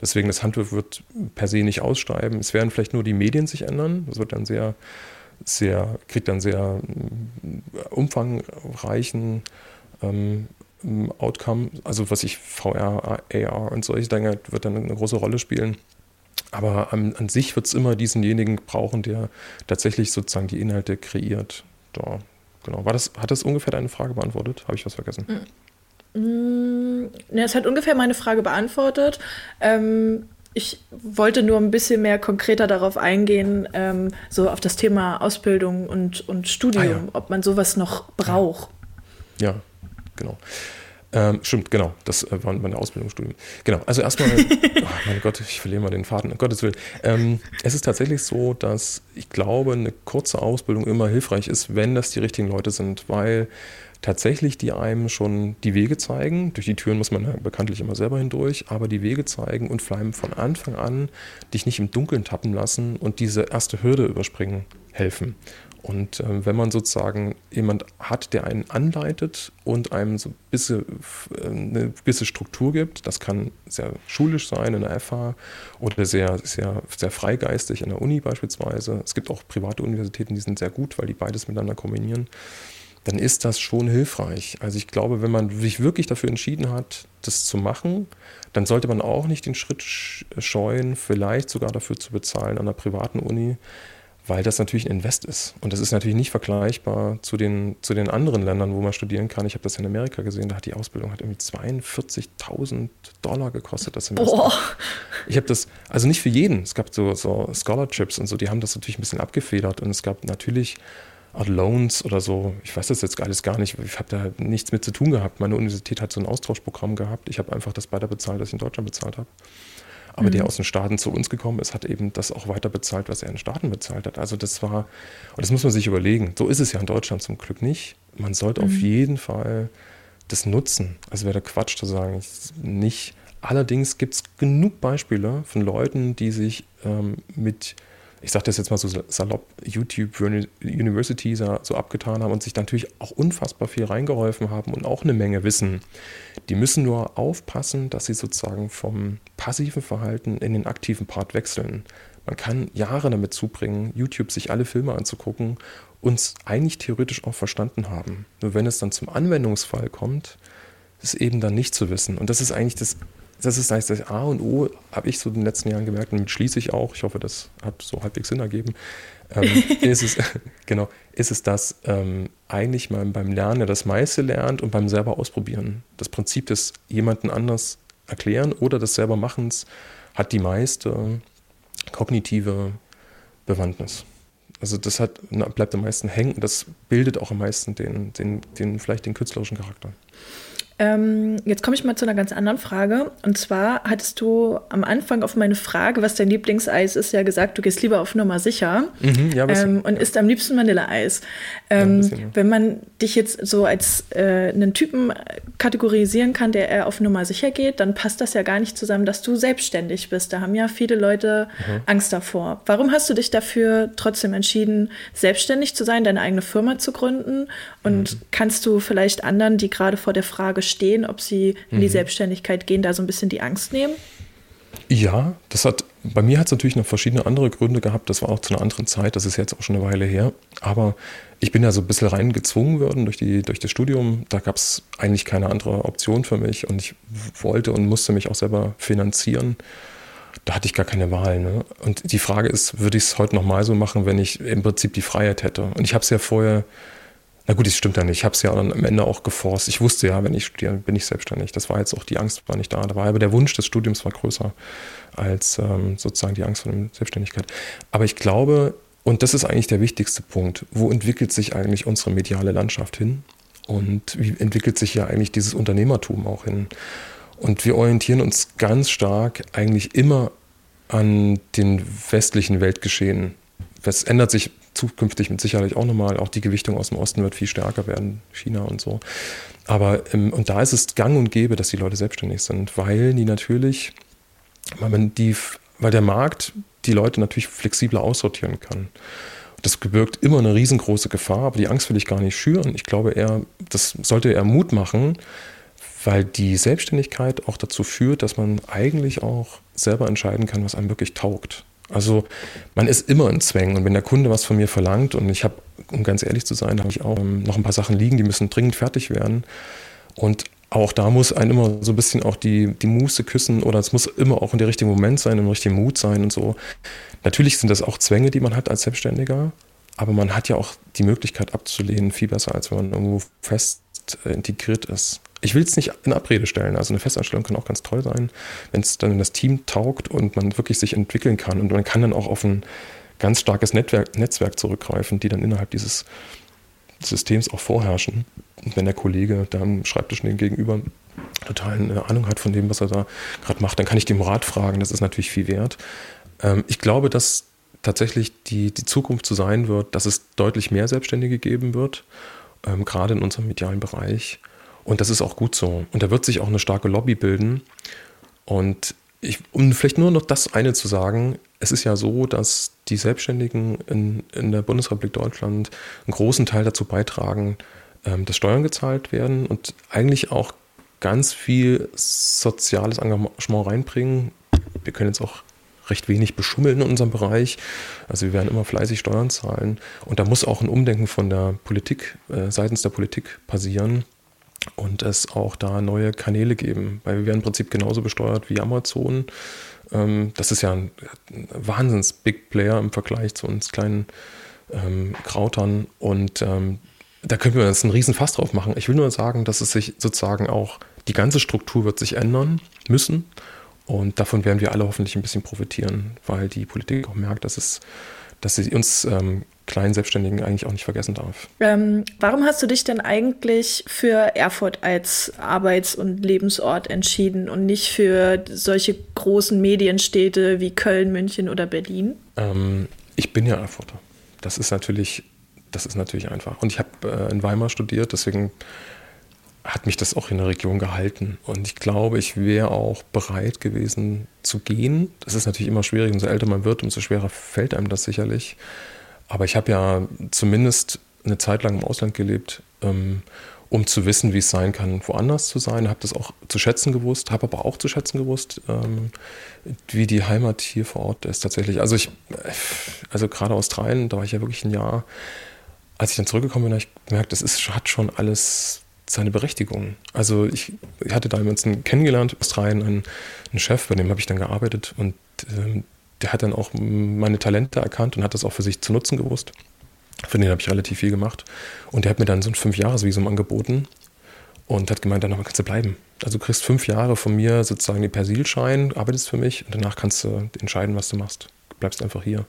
Deswegen, das Handwerk wird per se nicht aussteigen. Es werden vielleicht nur die Medien sich ändern. Das wird dann sehr, sehr, kriegt dann sehr äh, umfangreichen ähm, Outcome. Also was ich VR, AR und solche Dinge wird dann eine große Rolle spielen. Aber an, an sich wird es immer diesenjenigen brauchen, der tatsächlich sozusagen die Inhalte kreiert. Da Genau. War das, hat das ungefähr deine Frage beantwortet? Habe ich was vergessen? Mm, ne, es hat ungefähr meine Frage beantwortet. Ähm, ich wollte nur ein bisschen mehr konkreter darauf eingehen, ähm, so auf das Thema Ausbildung und, und Studium, ah, ja. ob man sowas noch braucht. Ja, ja genau. Ähm, stimmt, genau. Das äh, war meine Ausbildungsstudium. Genau. Also erstmal, oh mein Gott, ich verliere mal den Faden. Um Gottes Willen. Ähm, es ist tatsächlich so, dass ich glaube, eine kurze Ausbildung immer hilfreich ist, wenn das die richtigen Leute sind, weil tatsächlich die einem schon die Wege zeigen. Durch die Türen muss man ja bekanntlich immer selber hindurch, aber die Wege zeigen und vor allem von Anfang an dich nicht im Dunkeln tappen lassen und diese erste Hürde überspringen helfen. Und äh, wenn man sozusagen jemand hat, der einen anleitet und einem so ein bisschen, äh, eine gewisse Struktur gibt, das kann sehr schulisch sein in der FH oder sehr, sehr, sehr freigeistig in der Uni beispielsweise. Es gibt auch private Universitäten, die sind sehr gut, weil die beides miteinander kombinieren. Dann ist das schon hilfreich. Also ich glaube, wenn man sich wirklich dafür entschieden hat, das zu machen, dann sollte man auch nicht den Schritt scheuen, vielleicht sogar dafür zu bezahlen an einer privaten Uni weil das natürlich ein Invest ist. Und das ist natürlich nicht vergleichbar zu den, zu den anderen Ländern, wo man studieren kann. Ich habe das in Amerika gesehen, da hat die Ausbildung hat irgendwie 42.000 Dollar gekostet das Semester. Boah. Ich habe das, also nicht für jeden, es gab so, so Scholarships und so, die haben das natürlich ein bisschen abgefedert und es gab natürlich auch Loans oder so, ich weiß das jetzt alles gar nicht, ich habe da nichts mit zu tun gehabt. Meine Universität hat so ein Austauschprogramm gehabt, ich habe einfach das weiter bezahlt, das ich in Deutschland bezahlt habe. Aber mhm. der aus den Staaten zu uns gekommen ist, hat eben das auch weiter bezahlt, was er in den Staaten bezahlt hat. Also das war, und das muss man sich überlegen. So ist es ja in Deutschland zum Glück nicht. Man sollte mhm. auf jeden Fall das nutzen. Also wäre der Quatsch zu sagen, nicht. Allerdings gibt es genug Beispiele von Leuten, die sich ähm, mit ich sage das jetzt mal so salopp, YouTube University so abgetan haben und sich natürlich auch unfassbar viel reingeholfen haben und auch eine Menge wissen. Die müssen nur aufpassen, dass sie sozusagen vom passiven Verhalten in den aktiven Part wechseln. Man kann Jahre damit zubringen, YouTube sich alle Filme anzugucken und es eigentlich theoretisch auch verstanden haben. Nur wenn es dann zum Anwendungsfall kommt, ist eben dann nicht zu wissen. Und das ist eigentlich das das ist das A und O, habe ich so in den letzten Jahren gemerkt und schließe ich auch, ich hoffe, das hat so halbwegs Sinn ergeben, ähm, ist es, genau, ist es, dass ähm, eigentlich man beim Lernen das meiste lernt und beim selber ausprobieren. Das Prinzip des jemanden anders erklären oder des selber Machens hat die meiste kognitive Bewandtnis. Also das hat, bleibt am meisten hängen, das bildet auch am meisten den, den, den vielleicht den künstlerischen Charakter. Ähm, jetzt komme ich mal zu einer ganz anderen Frage. Und zwar hattest du am Anfang auf meine Frage, was dein Lieblingseis ist, ja gesagt, du gehst lieber auf Nummer sicher mhm, ja, ähm, und isst am liebsten Vanilleeis. Ähm, ja, wenn man dich jetzt so als äh, einen Typen kategorisieren kann, der eher auf Nummer sicher geht, dann passt das ja gar nicht zusammen, dass du selbstständig bist. Da haben ja viele Leute mhm. Angst davor. Warum hast du dich dafür trotzdem entschieden, selbstständig zu sein, deine eigene Firma zu gründen? Und mhm. kannst du vielleicht anderen, die gerade vor der Frage stehen, ob sie in die mhm. Selbstständigkeit gehen, da so ein bisschen die Angst nehmen? Ja, das hat, bei mir hat es natürlich noch verschiedene andere Gründe gehabt. Das war auch zu einer anderen Zeit, das ist jetzt auch schon eine Weile her. Aber ich bin ja so ein bisschen reingezwungen worden durch, die, durch das Studium. Da gab es eigentlich keine andere Option für mich und ich wollte und musste mich auch selber finanzieren. Da hatte ich gar keine Wahl. Ne? Und die Frage ist, würde ich es heute nochmal so machen, wenn ich im Prinzip die Freiheit hätte? Und ich habe es ja vorher na gut, das stimmt ja nicht. Ich habe es ja dann am Ende auch geforst. Ich wusste ja, wenn ich studiere, bin ich selbstständig. Das war jetzt auch die Angst war nicht da. Da war aber der Wunsch des Studiums war größer als ähm, sozusagen die Angst vor der Selbstständigkeit. Aber ich glaube, und das ist eigentlich der wichtigste Punkt, wo entwickelt sich eigentlich unsere mediale Landschaft hin? Und wie entwickelt sich ja eigentlich dieses Unternehmertum auch hin? Und wir orientieren uns ganz stark eigentlich immer an den westlichen Weltgeschehen. Das ändert sich zukünftig mit Sicherheit auch nochmal, auch die Gewichtung aus dem Osten wird viel stärker werden, China und so. Aber, ähm, und da ist es gang und gäbe, dass die Leute selbstständig sind, weil die natürlich, weil man die, weil der Markt die Leute natürlich flexibler aussortieren kann. Das birgt immer eine riesengroße Gefahr, aber die Angst will ich gar nicht schüren. Ich glaube eher, das sollte eher Mut machen, weil die Selbstständigkeit auch dazu führt, dass man eigentlich auch selber entscheiden kann, was einem wirklich taugt. Also man ist immer in Zwängen. Und wenn der Kunde was von mir verlangt und ich habe, um ganz ehrlich zu sein, habe ich auch ähm, noch ein paar Sachen liegen, die müssen dringend fertig werden. Und auch da muss ein immer so ein bisschen auch die, die Muße küssen oder es muss immer auch in der richtigen Moment sein, im richtigen Mut sein und so. Natürlich sind das auch Zwänge, die man hat als Selbstständiger, aber man hat ja auch die Möglichkeit abzulehnen, viel besser, als wenn man irgendwo fest äh, integriert ist ich will es nicht in Abrede stellen. Also eine Festanstellung kann auch ganz toll sein, wenn es dann in das Team taugt und man wirklich sich entwickeln kann. Und man kann dann auch auf ein ganz starkes Netzwerk, Netzwerk zurückgreifen, die dann innerhalb dieses Systems auch vorherrschen. Und wenn der Kollege da am Schreibtisch gegenüber total eine Ahnung hat von dem, was er da gerade macht, dann kann ich dem Rat fragen. Das ist natürlich viel wert. Ähm, ich glaube, dass tatsächlich die, die Zukunft so sein wird, dass es deutlich mehr Selbstständige geben wird, ähm, gerade in unserem medialen Bereich. Und das ist auch gut so. Und da wird sich auch eine starke Lobby bilden. Und ich, um vielleicht nur noch das eine zu sagen, es ist ja so, dass die Selbstständigen in, in der Bundesrepublik Deutschland einen großen Teil dazu beitragen, ähm, dass Steuern gezahlt werden und eigentlich auch ganz viel soziales Engagement reinbringen. Wir können jetzt auch recht wenig beschummeln in unserem Bereich. Also wir werden immer fleißig Steuern zahlen. Und da muss auch ein Umdenken von der Politik, äh, seitens der Politik passieren und es auch da neue Kanäle geben. Weil wir werden im Prinzip genauso besteuert wie Amazon. Ähm, das ist ja ein, Wahnsinns-Big Player im Vergleich zu uns kleinen ähm, Krautern. Und ähm, da können wir jetzt einen riesen Fass drauf machen. Ich will nur sagen, dass es sich sozusagen auch, die ganze Struktur wird sich ändern müssen. Und davon werden wir alle hoffentlich ein bisschen profitieren, weil die Politik auch merkt, dass, es, dass sie uns ähm, kleinen Selbstständigen eigentlich auch nicht vergessen darf. Ähm, warum hast du dich denn eigentlich für Erfurt als Arbeits- und Lebensort entschieden und nicht für solche großen Medienstädte wie Köln, München oder Berlin? Ähm, ich bin ja Erfurter. Das ist natürlich, das ist natürlich einfach. Und ich habe äh, in Weimar studiert, deswegen hat mich das auch in der Region gehalten. Und ich glaube, ich wäre auch bereit gewesen zu gehen. Das ist natürlich immer schwierig, umso älter man wird, umso schwerer fällt einem das sicherlich. Aber ich habe ja zumindest eine Zeit lang im Ausland gelebt, ähm, um zu wissen, wie es sein kann, woanders zu sein. Habe das auch zu schätzen gewusst, habe aber auch zu schätzen gewusst, ähm, wie die Heimat hier vor Ort ist tatsächlich. Also ich, also gerade Australien, da war ich ja wirklich ein Jahr. Als ich dann zurückgekommen bin, habe ich gemerkt, das ist, hat schon alles seine Berechtigung. Also ich, ich hatte damals einen kennengelernt, Australien, einen, einen Chef, bei dem habe ich dann gearbeitet und ähm, der hat dann auch meine Talente erkannt und hat das auch für sich zu nutzen gewusst. Für den habe ich relativ viel gemacht. Und der hat mir dann so ein Fünfjahresvisum angeboten und hat gemeint, danach kannst du bleiben. Also du kriegst fünf Jahre von mir sozusagen den Persilschein, arbeitest für mich und danach kannst du entscheiden, was du machst. Du bleibst einfach hier.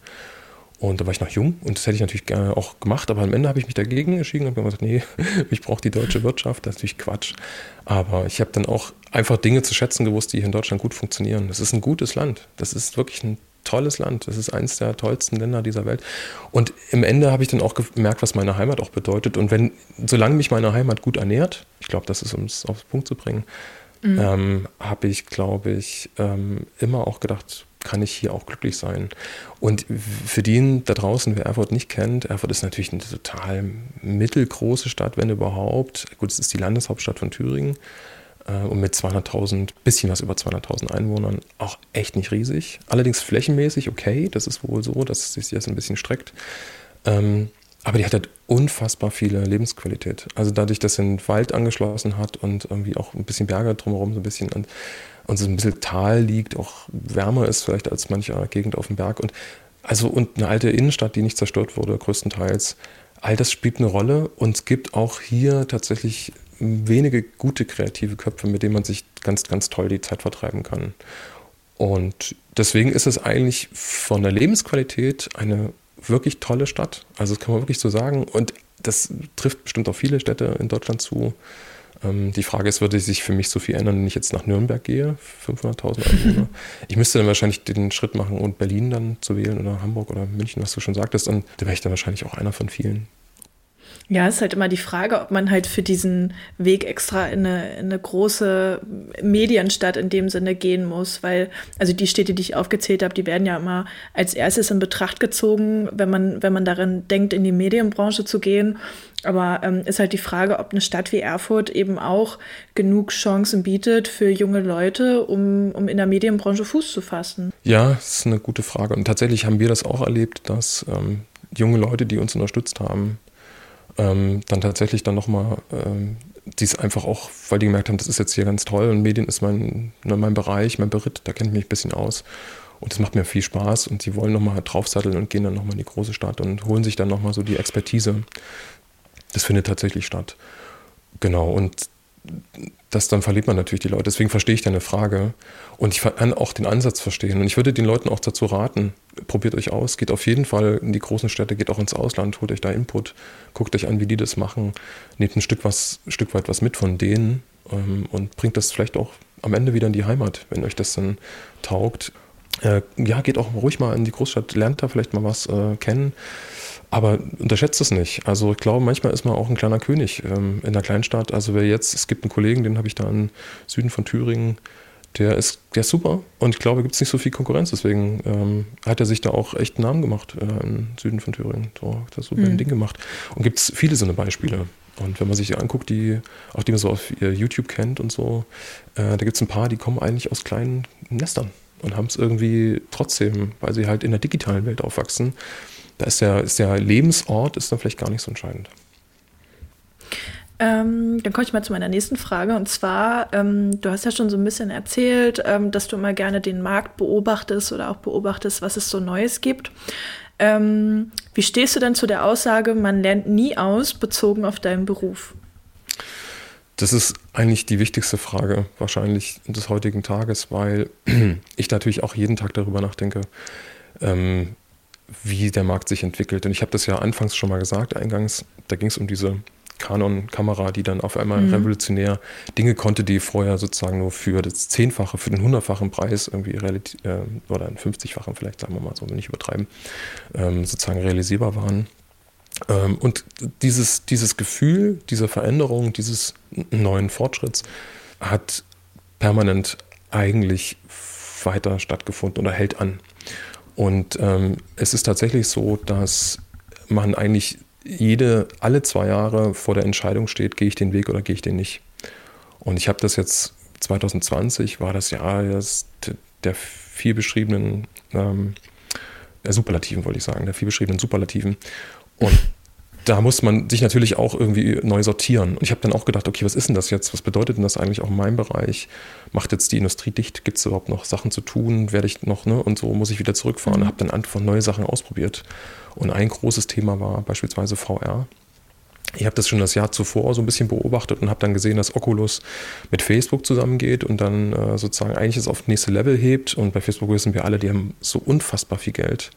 Und da war ich noch jung und das hätte ich natürlich gerne auch gemacht, aber am Ende habe ich mich dagegen entschieden und habe gesagt, nee, ich brauche die deutsche Wirtschaft, das ist natürlich Quatsch. Aber ich habe dann auch einfach Dinge zu schätzen gewusst, die hier in Deutschland gut funktionieren. Das ist ein gutes Land. Das ist wirklich ein tolles Land. Das ist eines der tollsten Länder dieser Welt. Und im Ende habe ich dann auch gemerkt, was meine Heimat auch bedeutet. Und wenn, solange mich meine Heimat gut ernährt, ich glaube, das ist, um es auf den Punkt zu bringen, mhm. ähm, habe ich, glaube ich, ähm, immer auch gedacht, kann ich hier auch glücklich sein. Und für den da draußen, wer Erfurt nicht kennt, Erfurt ist natürlich eine total mittelgroße Stadt, wenn überhaupt. Gut, es ist die Landeshauptstadt von Thüringen und mit 200.000, bisschen was über 200.000 Einwohnern, auch echt nicht riesig. Allerdings flächenmäßig okay, das ist wohl so, dass sich das ein bisschen streckt. Ähm, aber die hat halt unfassbar viele Lebensqualität. Also dadurch, dass sie einen Wald angeschlossen hat und irgendwie auch ein bisschen Berge drumherum, so ein bisschen und, und so ein bisschen Tal liegt, auch wärmer ist vielleicht als mancher Gegend auf dem Berg. Und also und eine alte Innenstadt, die nicht zerstört wurde, größtenteils. All das spielt eine Rolle und es gibt auch hier tatsächlich wenige gute kreative Köpfe, mit denen man sich ganz, ganz toll die Zeit vertreiben kann. Und deswegen ist es eigentlich von der Lebensqualität eine wirklich tolle Stadt. Also das kann man wirklich so sagen. Und das trifft bestimmt auch viele Städte in Deutschland zu. Ähm, die Frage ist, würde sich für mich so viel ändern, wenn ich jetzt nach Nürnberg gehe, 500.000 Einwohner? ich müsste dann wahrscheinlich den Schritt machen und Berlin dann zu wählen oder Hamburg oder München, was du schon sagtest. Und da wäre ich dann wahrscheinlich auch einer von vielen. Ja, es ist halt immer die Frage, ob man halt für diesen Weg extra in eine, in eine große Medienstadt in dem Sinne gehen muss, weil, also die Städte, die ich aufgezählt habe, die werden ja immer als erstes in Betracht gezogen, wenn man, wenn man darin denkt, in die Medienbranche zu gehen. Aber ähm, ist halt die Frage, ob eine Stadt wie Erfurt eben auch genug Chancen bietet für junge Leute, um, um in der Medienbranche Fuß zu fassen. Ja, das ist eine gute Frage. Und tatsächlich haben wir das auch erlebt, dass ähm, junge Leute, die uns unterstützt haben, ähm, dann tatsächlich dann nochmal, ähm, die es einfach auch, weil die gemerkt haben, das ist jetzt hier ganz toll und Medien ist mein, ne, mein Bereich, mein Beritt, da kenne ich mich ein bisschen aus. Und das macht mir viel Spaß und die wollen nochmal draufsatteln und gehen dann nochmal in die große Stadt und holen sich dann nochmal so die Expertise. Das findet tatsächlich statt. Genau, und das dann verliert man natürlich die Leute. Deswegen verstehe ich deine Frage und ich kann auch den Ansatz verstehen. Und ich würde den Leuten auch dazu raten, probiert euch aus, geht auf jeden Fall in die großen Städte, geht auch ins Ausland, holt euch da Input, guckt euch an, wie die das machen, nehmt ein Stück, was, Stück weit was mit von denen ähm, und bringt das vielleicht auch am Ende wieder in die Heimat, wenn euch das dann taugt. Äh, ja, geht auch ruhig mal in die Großstadt, lernt da vielleicht mal was äh, kennen. Aber unterschätzt es nicht. Also ich glaube, manchmal ist man auch ein kleiner König ähm, in der Kleinstadt. Also wer jetzt, es gibt einen Kollegen, den habe ich da im Süden von Thüringen, der ist, der ist super und ich glaube, gibt es nicht so viel Konkurrenz. Deswegen ähm, hat er sich da auch echt einen Namen gemacht äh, im Süden von Thüringen. So hat er so mhm. ein Ding gemacht. Und gibt es viele so eine Beispiele. Und wenn man sich die anguckt, die, auch die man so auf YouTube kennt und so, äh, da gibt es ein paar, die kommen eigentlich aus kleinen Nestern und haben es irgendwie trotzdem, weil sie halt in der digitalen Welt aufwachsen, da ist der, ist der Lebensort ist dann vielleicht gar nicht so entscheidend. Ähm, dann komme ich mal zu meiner nächsten Frage. Und zwar, ähm, du hast ja schon so ein bisschen erzählt, ähm, dass du immer gerne den Markt beobachtest oder auch beobachtest, was es so Neues gibt. Ähm, wie stehst du denn zu der Aussage, man lernt nie aus, bezogen auf deinen Beruf? Das ist eigentlich die wichtigste Frage wahrscheinlich des heutigen Tages, weil ich natürlich auch jeden Tag darüber nachdenke, ähm, wie der Markt sich entwickelt. Und ich habe das ja anfangs schon mal gesagt, eingangs, da ging es um diese Canon-Kamera, die dann auf einmal mhm. revolutionär Dinge konnte, die vorher sozusagen nur für das Zehnfache, für den hundertfachen Preis irgendwie äh, oder einen 50-fachen vielleicht, sagen wir mal so, wenn nicht übertreiben, ähm, sozusagen realisierbar waren. Ähm, und dieses, dieses Gefühl dieser Veränderung, dieses neuen Fortschritts hat permanent eigentlich weiter stattgefunden oder hält an. Und ähm, es ist tatsächlich so, dass man eigentlich jede, alle zwei Jahre vor der Entscheidung steht, gehe ich den Weg oder gehe ich den nicht. Und ich habe das jetzt 2020 war das Jahr des, der viel beschriebenen ähm, der Superlativen, wollte ich sagen, der viel beschriebenen Superlativen. Und da muss man sich natürlich auch irgendwie neu sortieren. Und ich habe dann auch gedacht, okay, was ist denn das jetzt? Was bedeutet denn das eigentlich auch in meinem Bereich? Macht jetzt die Industrie dicht? Gibt es überhaupt noch Sachen zu tun? Werde ich noch, ne? Und so muss ich wieder zurückfahren. Mhm. Habe dann einfach neue Sachen ausprobiert. Und ein großes Thema war beispielsweise VR. Ich habe das schon das Jahr zuvor so ein bisschen beobachtet und habe dann gesehen, dass Oculus mit Facebook zusammengeht und dann äh, sozusagen eigentlich es auf das nächste Level hebt. Und bei Facebook wissen wir alle, die haben so unfassbar viel Geld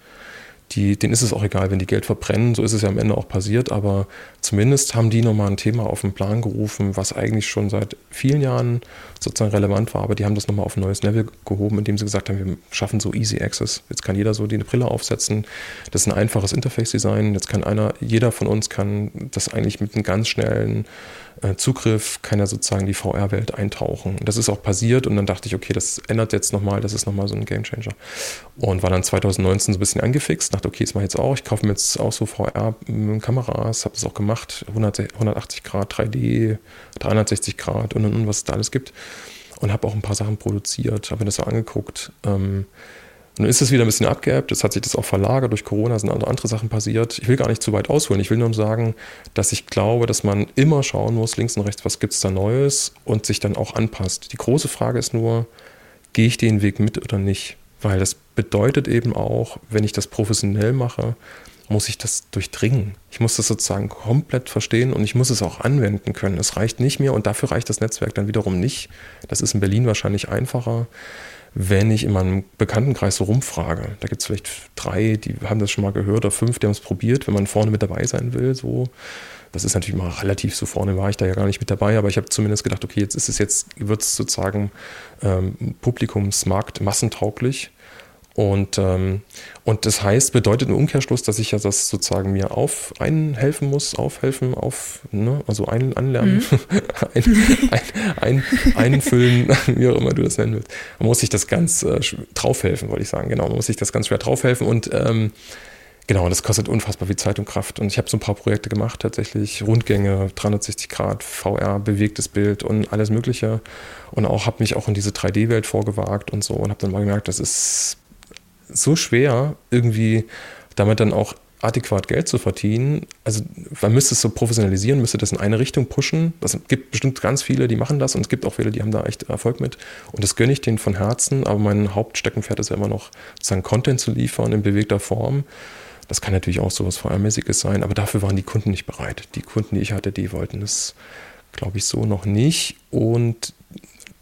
die, denen ist es auch egal, wenn die Geld verbrennen. So ist es ja am Ende auch passiert. Aber zumindest haben die nochmal ein Thema auf den Plan gerufen, was eigentlich schon seit vielen Jahren sozusagen relevant war. Aber die haben das nochmal auf ein neues Level gehoben, indem sie gesagt haben, wir schaffen so Easy Access. Jetzt kann jeder so die Brille aufsetzen. Das ist ein einfaches Interface-Design. Jetzt kann einer, jeder von uns kann das eigentlich mit einem ganz schnellen Zugriff, kann er sozusagen die VR-Welt eintauchen. Das ist auch passiert und dann dachte ich, okay, das ändert jetzt nochmal, das ist nochmal so ein Gamechanger. Und war dann 2019 so ein bisschen angefixt, dachte, okay, das mache ich jetzt auch. Ich kaufe mir jetzt auch so VR-Kameras, habe das auch gemacht, 180 Grad, 3D, 360 Grad und, und, und was es da alles gibt. Und habe auch ein paar Sachen produziert, habe mir das so angeguckt. Ähm, nun ist es wieder ein bisschen abgeerbt, jetzt hat sich das auch verlagert, durch Corona sind andere Sachen passiert. Ich will gar nicht zu weit ausholen, ich will nur sagen, dass ich glaube, dass man immer schauen muss, links und rechts, was gibt es da Neues und sich dann auch anpasst. Die große Frage ist nur, gehe ich den Weg mit oder nicht? Weil das bedeutet eben auch, wenn ich das professionell mache, muss ich das durchdringen. Ich muss das sozusagen komplett verstehen und ich muss es auch anwenden können. Es reicht nicht mehr und dafür reicht das Netzwerk dann wiederum nicht. Das ist in Berlin wahrscheinlich einfacher wenn ich in meinem Bekanntenkreis so rumfrage. Da gibt es vielleicht drei, die haben das schon mal gehört, oder fünf, die haben es probiert, wenn man vorne mit dabei sein will. So. Das ist natürlich mal relativ so vorne, war ich da ja gar nicht mit dabei, aber ich habe zumindest gedacht, okay, jetzt ist es jetzt, wird es sozusagen ähm, publikumsmarkt massentauglich. Und, ähm, und das heißt, bedeutet im Umkehrschluss, dass ich ja das sozusagen mir auf einhelfen muss, aufhelfen, auf, ne, also ein, anlernen, mhm. ein, ein, ein, einfüllen, wie auch immer du das nennen willst. Man muss sich das ganz äh, draufhelfen, wollte ich sagen. Genau, man muss sich das ganz schwer draufhelfen und ähm, genau, das kostet unfassbar viel Zeit und Kraft. Und ich habe so ein paar Projekte gemacht, tatsächlich Rundgänge, 360 Grad, VR, bewegtes Bild und alles Mögliche. Und auch habe mich auch in diese 3D-Welt vorgewagt und so und habe dann mal gemerkt, das ist so schwer, irgendwie damit dann auch adäquat Geld zu verdienen. Also man müsste es so professionalisieren, müsste das in eine Richtung pushen. Es gibt bestimmt ganz viele, die machen das und es gibt auch viele, die haben da echt Erfolg mit. Und das gönne ich denen von Herzen, aber mein Hauptsteckenpferd ist ja immer noch, sozusagen Content zu liefern in bewegter Form. Das kann natürlich auch sowas VR-mäßiges sein, aber dafür waren die Kunden nicht bereit. Die Kunden, die ich hatte, die wollten das, glaube ich, so noch nicht. Und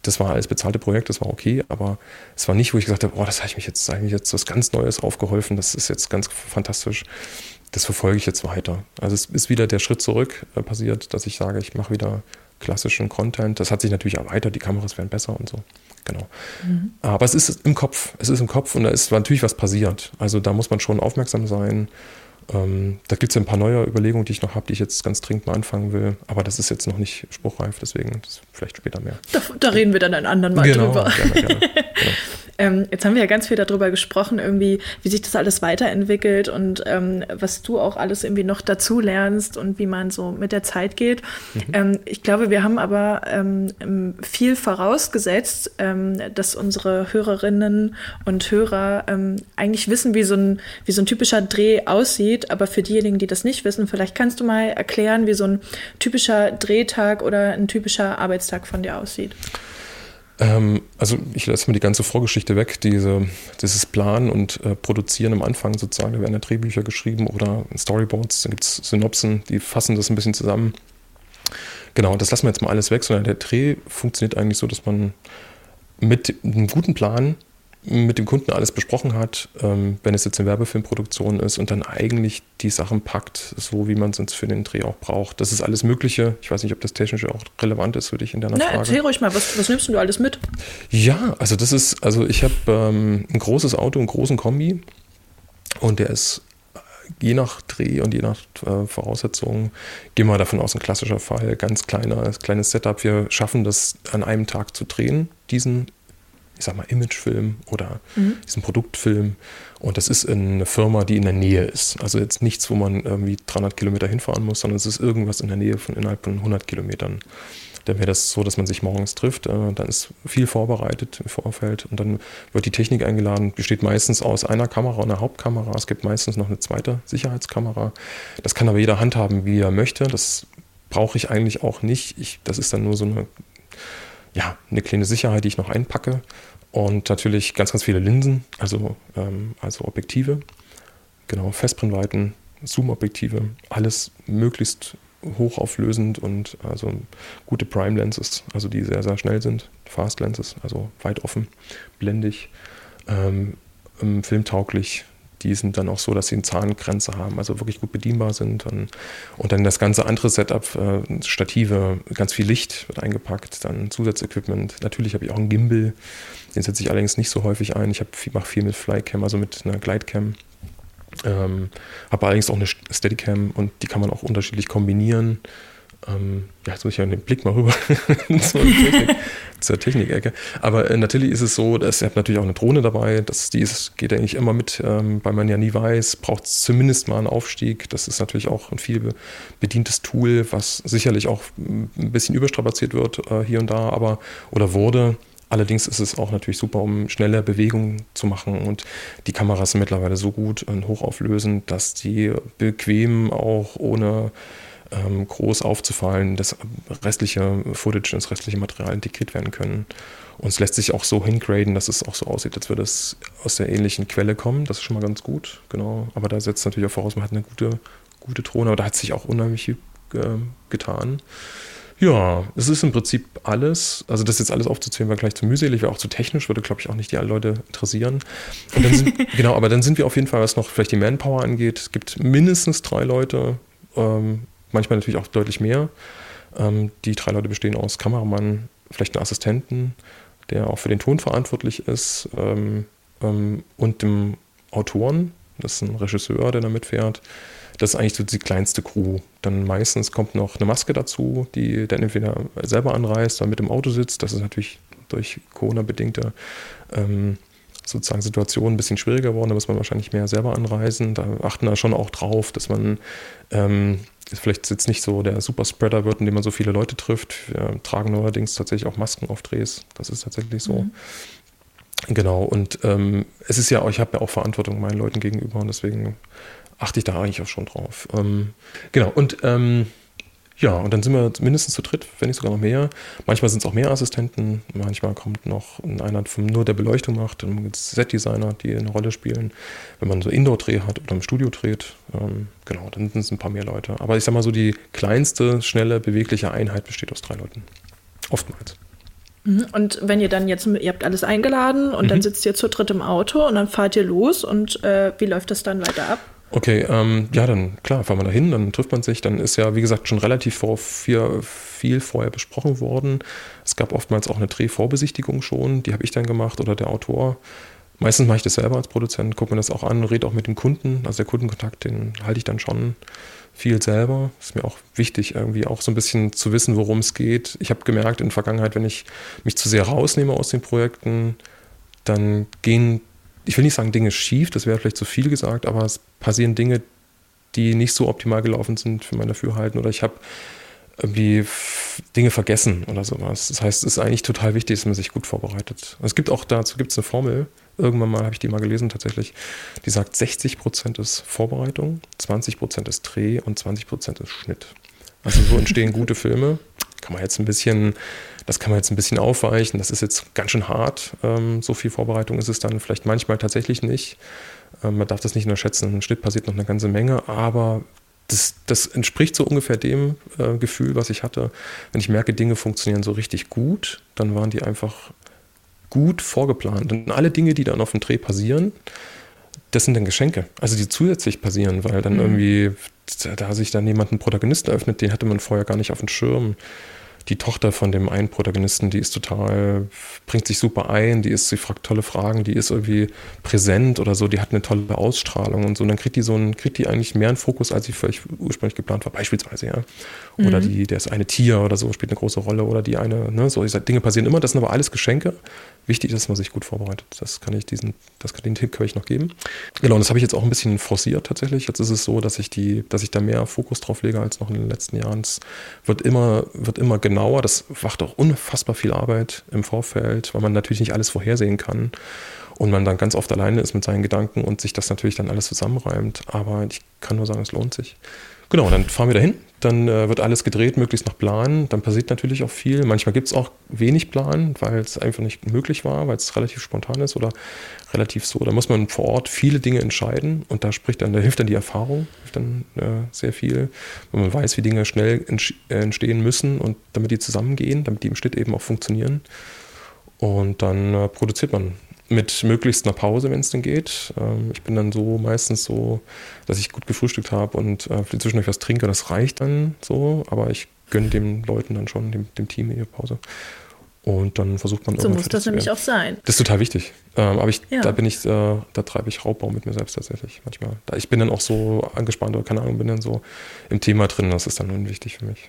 das war alles bezahlte Projekt, das war okay, aber es war nicht, wo ich gesagt habe, oh, das habe ich mich jetzt, habe ich jetzt was ganz Neues aufgeholfen, das ist jetzt ganz fantastisch. Das verfolge ich jetzt weiter. Also es ist wieder der Schritt zurück äh, passiert, dass ich sage, ich mache wieder klassischen Content. Das hat sich natürlich erweitert, die Kameras werden besser und so. Genau. Mhm. Aber es ist im Kopf. Es ist im Kopf und da ist natürlich was passiert. Also da muss man schon aufmerksam sein. Ähm, da gibt es ein paar neue Überlegungen, die ich noch habe, die ich jetzt ganz dringend mal anfangen will. Aber das ist jetzt noch nicht spruchreif, deswegen vielleicht später mehr. Da, da reden wir dann ein anderen Mal genau, drüber. Gerne, gerne. genau. Ähm, jetzt haben wir ja ganz viel darüber gesprochen, irgendwie, wie sich das alles weiterentwickelt und ähm, was du auch alles irgendwie noch dazu lernst und wie man so mit der Zeit geht. Mhm. Ähm, ich glaube, wir haben aber ähm, viel vorausgesetzt, ähm, dass unsere Hörerinnen und Hörer ähm, eigentlich wissen, wie so, ein, wie so ein typischer Dreh aussieht. Aber für diejenigen, die das nicht wissen, vielleicht kannst du mal erklären, wie so ein typischer Drehtag oder ein typischer Arbeitstag von dir aussieht. Ähm, also ich lasse mal die ganze Vorgeschichte weg, diese, dieses Planen und äh, Produzieren am Anfang sozusagen. Da werden ja Drehbücher geschrieben oder Storyboards, da gibt es Synopsen, die fassen das ein bisschen zusammen. Genau, das lassen wir jetzt mal alles weg, sondern der Dreh funktioniert eigentlich so, dass man mit einem guten Plan mit dem Kunden alles besprochen hat, ähm, wenn es jetzt eine Werbefilmproduktion ist und dann eigentlich die Sachen packt, so wie man es uns für den Dreh auch braucht. Das ist alles Mögliche. Ich weiß nicht, ob das technisch auch relevant ist für dich in deiner Na, Frage. Erzähl ruhig mal, was, was nimmst du alles mit? Ja, also das ist, also ich habe ähm, ein großes Auto, einen großen Kombi und der ist je nach Dreh und je nach äh, Voraussetzungen, gehen wir davon aus, ein klassischer Fall, ganz kleiner, kleines Setup. Wir schaffen das an einem Tag zu drehen, diesen ich sag mal, Imagefilm oder mhm. diesen Produktfilm. Und das ist eine Firma, die in der Nähe ist. Also jetzt nichts, wo man irgendwie 300 Kilometer hinfahren muss, sondern es ist irgendwas in der Nähe von innerhalb von 100 Kilometern. Dann wäre das so, dass man sich morgens trifft, äh, dann ist viel vorbereitet im Vorfeld und dann wird die Technik eingeladen, besteht meistens aus einer Kamera und einer Hauptkamera. Es gibt meistens noch eine zweite Sicherheitskamera. Das kann aber jeder handhaben, wie er möchte. Das brauche ich eigentlich auch nicht. Ich, das ist dann nur so eine, ja, eine kleine Sicherheit, die ich noch einpacke. Und natürlich ganz, ganz viele Linsen, also, ähm, also Objektive, genau, Festbrennweiten, Zoom-Objektive, alles möglichst hochauflösend und also gute Prime Lenses, also die sehr, sehr schnell sind, Fast Lenses, also weit offen, blendig, ähm, ähm filmtauglich, die sind dann auch so, dass sie eine Zahngrenze haben, also wirklich gut bedienbar sind. Und, und dann das ganze andere Setup, äh, Stative, ganz viel Licht wird eingepackt, dann Zusatzequipment. Natürlich habe ich auch einen Gimbal, den setze ich allerdings nicht so häufig ein. Ich mache viel mit Flycam, also mit einer Glidecam. Ähm, habe allerdings auch eine Steadicam und die kann man auch unterschiedlich kombinieren. Ähm, ja, jetzt muss ich ja den Blick mal rüber zur, Technik, zur Technikecke. Aber äh, natürlich ist es so, dass ihr habt natürlich auch eine Drohne dabei. Das, die ist, geht eigentlich immer mit, ähm, weil man ja nie weiß, braucht es zumindest mal einen Aufstieg. Das ist natürlich auch ein viel bedientes Tool, was sicherlich auch ein bisschen überstrapaziert wird äh, hier und da, aber oder wurde. Allerdings ist es auch natürlich super, um schnelle Bewegungen zu machen. Und die Kameras sind mittlerweile so gut und hochauflösend, dass die bequem auch ohne ähm, groß aufzufallen, das restliche Footage, das restliche Material integriert werden können. Und es lässt sich auch so hingraden, dass es auch so aussieht, als würde es aus der ähnlichen Quelle kommen. Das ist schon mal ganz gut, genau. Aber da setzt natürlich auch voraus, man hat eine gute, gute Drohne, aber da hat sich auch unheimlich viel äh, getan. Ja, es ist im Prinzip alles. Also das jetzt alles aufzuzählen war gleich zu mühselig, wäre auch zu technisch, würde glaube ich auch nicht die alle Leute interessieren. Sind, genau, aber dann sind wir auf jeden Fall, was noch vielleicht die Manpower angeht, es gibt mindestens drei Leute, ähm, manchmal natürlich auch deutlich mehr. Ähm, die drei Leute bestehen aus Kameramann, vielleicht einem Assistenten, der auch für den Ton verantwortlich ist, ähm, ähm, und dem Autoren, das ist ein Regisseur, der da mitfährt. Das ist eigentlich so die kleinste Crew. Dann meistens kommt noch eine Maske dazu, die dann entweder selber anreist oder mit im Auto sitzt. Das ist natürlich durch Corona-bedingte ähm, sozusagen Situation ein bisschen schwieriger geworden. Da muss man wahrscheinlich mehr selber anreisen. Da achten da schon auch drauf, dass man ähm, vielleicht jetzt nicht so der Superspreader wird, indem man so viele Leute trifft. Wir tragen neuerdings tatsächlich auch Masken auf Drehs. Das ist tatsächlich so. Mhm. Genau, und ähm, es ist ja, ich habe ja auch Verantwortung meinen Leuten gegenüber und deswegen achte ich da eigentlich auch schon drauf. Ähm, genau, und ähm, ja, und dann sind wir mindestens zu dritt, wenn nicht sogar noch mehr. Manchmal sind es auch mehr Assistenten, manchmal kommt noch einer, der nur der Beleuchtung macht, dann gibt es Set-Designer, die eine Rolle spielen. Wenn man so Indoor-Dreh hat oder im Studio dreht, ähm, genau, dann sind es ein paar mehr Leute. Aber ich sag mal so, die kleinste, schnelle, bewegliche Einheit besteht aus drei Leuten. Oftmals. Mhm. Und wenn ihr dann jetzt, ihr habt alles eingeladen und mhm. dann sitzt ihr zu dritt im Auto und dann fahrt ihr los und äh, wie läuft das dann weiter ab? Okay, ähm, ja, dann klar, fahren wir da hin, dann trifft man sich. Dann ist ja, wie gesagt, schon relativ vor viel, viel vorher besprochen worden. Es gab oftmals auch eine Drehvorbesichtigung schon, die habe ich dann gemacht oder der Autor. Meistens mache ich das selber als Produzent, gucke mir das auch an, rede auch mit dem Kunden. Also der Kundenkontakt, den halte ich dann schon viel selber. Ist mir auch wichtig, irgendwie auch so ein bisschen zu wissen, worum es geht. Ich habe gemerkt in der Vergangenheit, wenn ich mich zu sehr rausnehme aus den Projekten, dann gehen ich will nicht sagen Dinge schief, das wäre vielleicht zu viel gesagt, aber es passieren Dinge, die nicht so optimal gelaufen sind für mein Dafürhalten oder ich habe irgendwie Dinge vergessen oder sowas. Das heißt, es ist eigentlich total wichtig, dass man sich gut vorbereitet. Es gibt auch dazu gibt es eine Formel, irgendwann mal habe ich die mal gelesen tatsächlich, die sagt 60 Prozent ist Vorbereitung, 20 Prozent ist Dreh und 20 Prozent ist Schnitt. Also so entstehen gute Filme. Kann man jetzt ein bisschen das kann man jetzt ein bisschen aufweichen. Das ist jetzt ganz schön hart. Ähm, so viel Vorbereitung ist es dann vielleicht manchmal tatsächlich nicht. Ähm, man darf das nicht unterschätzen. Im Schnitt passiert noch eine ganze Menge, aber das, das entspricht so ungefähr dem äh, Gefühl, was ich hatte. Wenn ich merke, Dinge funktionieren so richtig gut, dann waren die einfach gut vorgeplant. Und alle Dinge, die dann auf dem Dreh passieren, das sind dann Geschenke, also die zusätzlich passieren, weil dann mhm. irgendwie, da sich dann jemand einen Protagonisten öffnet, den hatte man vorher gar nicht auf dem Schirm die Tochter von dem einen Protagonisten, die ist total, bringt sich super ein, die ist, sie fragt tolle Fragen, die ist irgendwie präsent oder so, die hat eine tolle Ausstrahlung und so. Und dann kriegt die so einen, kriegt die eigentlich mehr einen Fokus, als sie vielleicht ursprünglich geplant war, beispielsweise, ja. Oder mhm. die, der ist eine Tier oder so, spielt eine große Rolle oder die eine, ne, so, Dinge passieren immer, das sind aber alles Geschenke. Wichtig ist, dass man sich gut vorbereitet. Das kann ich diesen, das kann den Tipp kann ich noch geben. Genau, und das habe ich jetzt auch ein bisschen forciert tatsächlich. Jetzt ist es so, dass ich die, dass ich da mehr Fokus drauf lege als noch in den letzten Jahren. Es wird immer, wird immer genauer. Das macht auch unfassbar viel Arbeit im Vorfeld, weil man natürlich nicht alles vorhersehen kann und man dann ganz oft alleine ist mit seinen Gedanken und sich das natürlich dann alles zusammenreimt. Aber ich kann nur sagen, es lohnt sich. Genau, dann fahren wir dahin. Dann äh, wird alles gedreht, möglichst nach Plan. Dann passiert natürlich auch viel. Manchmal gibt es auch wenig Plan, weil es einfach nicht möglich war, weil es relativ spontan ist oder relativ so. Da muss man vor Ort viele Dinge entscheiden und da spricht dann, da hilft dann die Erfahrung, hilft dann äh, sehr viel, wenn man weiß, wie Dinge schnell entstehen müssen und damit die zusammengehen, damit die im Schnitt eben auch funktionieren. Und dann äh, produziert man mit möglichst einer Pause, wenn es denn geht. Ähm, ich bin dann so meistens so, dass ich gut gefrühstückt habe und äh, zwischendurch was trinke. Das reicht dann so, aber ich gönne den Leuten dann schon, dem, dem Team ihre Pause. Und dann versucht man So muss das nämlich auch sein. Das ist total wichtig. Ähm, aber ich, ja. da bin ich, äh, da treibe ich Raubbau mit mir selbst tatsächlich manchmal. Da, ich bin dann auch so angespannt oder keine Ahnung, bin dann so im Thema drin. Das ist dann unwichtig für mich.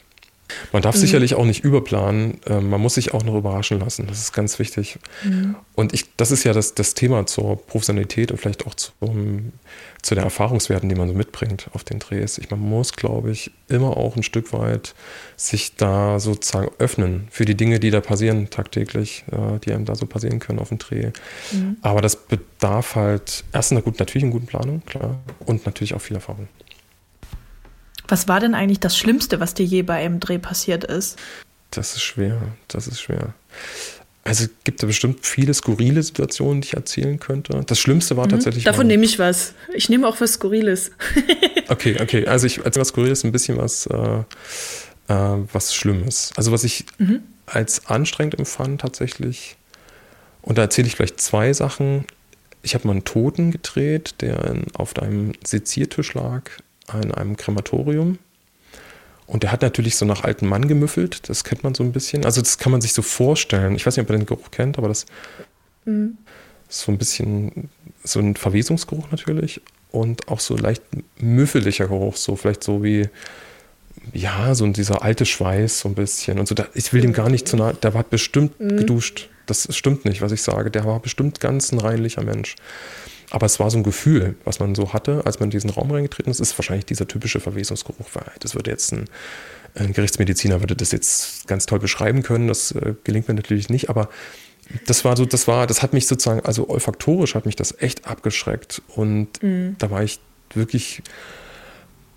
Man darf mhm. sicherlich auch nicht überplanen. Ähm, man muss sich auch noch überraschen lassen. Das ist ganz wichtig. Mhm. Und ich, das ist ja das, das Thema zur Professionalität und vielleicht auch zum, zu den Erfahrungswerten, die man so mitbringt auf den Drehs. Ich, man muss, glaube ich, immer auch ein Stück weit sich da sozusagen öffnen für die Dinge, die da passieren tagtäglich, äh, die einem da so passieren können auf dem Dreh. Mhm. Aber das bedarf halt erst einer guten, natürlich einer guten Planung, klar, und natürlich auch viel Erfahrung. Was war denn eigentlich das Schlimmste, was dir je bei einem Dreh passiert ist? Das ist schwer, das ist schwer. Also es gibt da bestimmt viele skurrile Situationen, die ich erzählen könnte. Das Schlimmste war mhm. tatsächlich. Davon nehme ich was. Ich nehme auch was Skurriles. okay, okay. Also ich erzähle was Skurriles, ein bisschen was, äh, äh, was Schlimmes. Also was ich mhm. als anstrengend empfand tatsächlich. Und da erzähle ich vielleicht zwei Sachen. Ich habe mal einen Toten gedreht, der auf einem Seziertisch lag in einem Krematorium. Und der hat natürlich so nach alten Mann gemüffelt, das kennt man so ein bisschen. Also das kann man sich so vorstellen. Ich weiß nicht, ob ihr den Geruch kennt, aber das mhm. ist so ein bisschen so ein Verwesungsgeruch natürlich und auch so leicht müffeliger Geruch, so vielleicht so wie ja, so dieser alte Schweiß so ein bisschen und so. Da, ich will dem gar nicht zu nahe, der war bestimmt mhm. geduscht. Das stimmt nicht, was ich sage. Der war bestimmt ganz ein reinlicher Mensch. Aber es war so ein Gefühl, was man so hatte, als man in diesen Raum reingetreten ist, ist wahrscheinlich dieser typische Verwesungsgeruch. Das würde jetzt ein, ein Gerichtsmediziner würde das jetzt ganz toll beschreiben können. Das äh, gelingt mir natürlich nicht, aber das war so, das war, das hat mich sozusagen, also olfaktorisch hat mich das echt abgeschreckt. Und mhm. da war ich wirklich,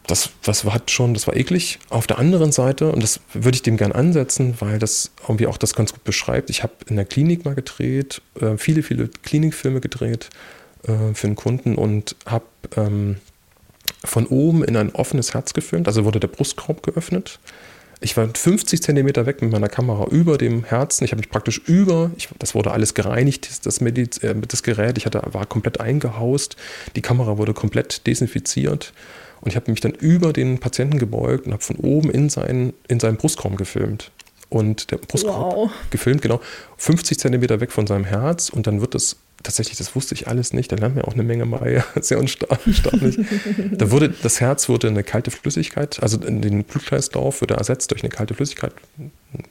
das, das war schon, das war eklig. Auf der anderen Seite, und das würde ich dem gern ansetzen, weil das irgendwie auch das ganz gut beschreibt. Ich habe in der Klinik mal gedreht, äh, viele, viele Klinikfilme gedreht äh, für einen Kunden und habe ähm, von oben in ein offenes Herz gefilmt. Also wurde der Brustkorb geöffnet. Ich war 50 Zentimeter weg mit meiner Kamera über dem Herzen. Ich habe mich praktisch über, ich, das wurde alles gereinigt, das, Mediz, äh, das Gerät. Ich hatte, war komplett eingehaust. Die Kamera wurde komplett desinfiziert. Und ich habe mich dann über den Patienten gebeugt und habe von oben in seinen, in seinen Brustraum gefilmt. Und der Brustkorb wow. gefilmt, genau, 50 Zentimeter weg von seinem Herz. Und dann wird das tatsächlich, das wusste ich alles nicht. Da lernt man auch eine Menge Mai, sehr erstaunlich. da wurde, das Herz wurde eine kalte Flüssigkeit, also den Blutkreislauf wurde ersetzt durch eine kalte Flüssigkeit,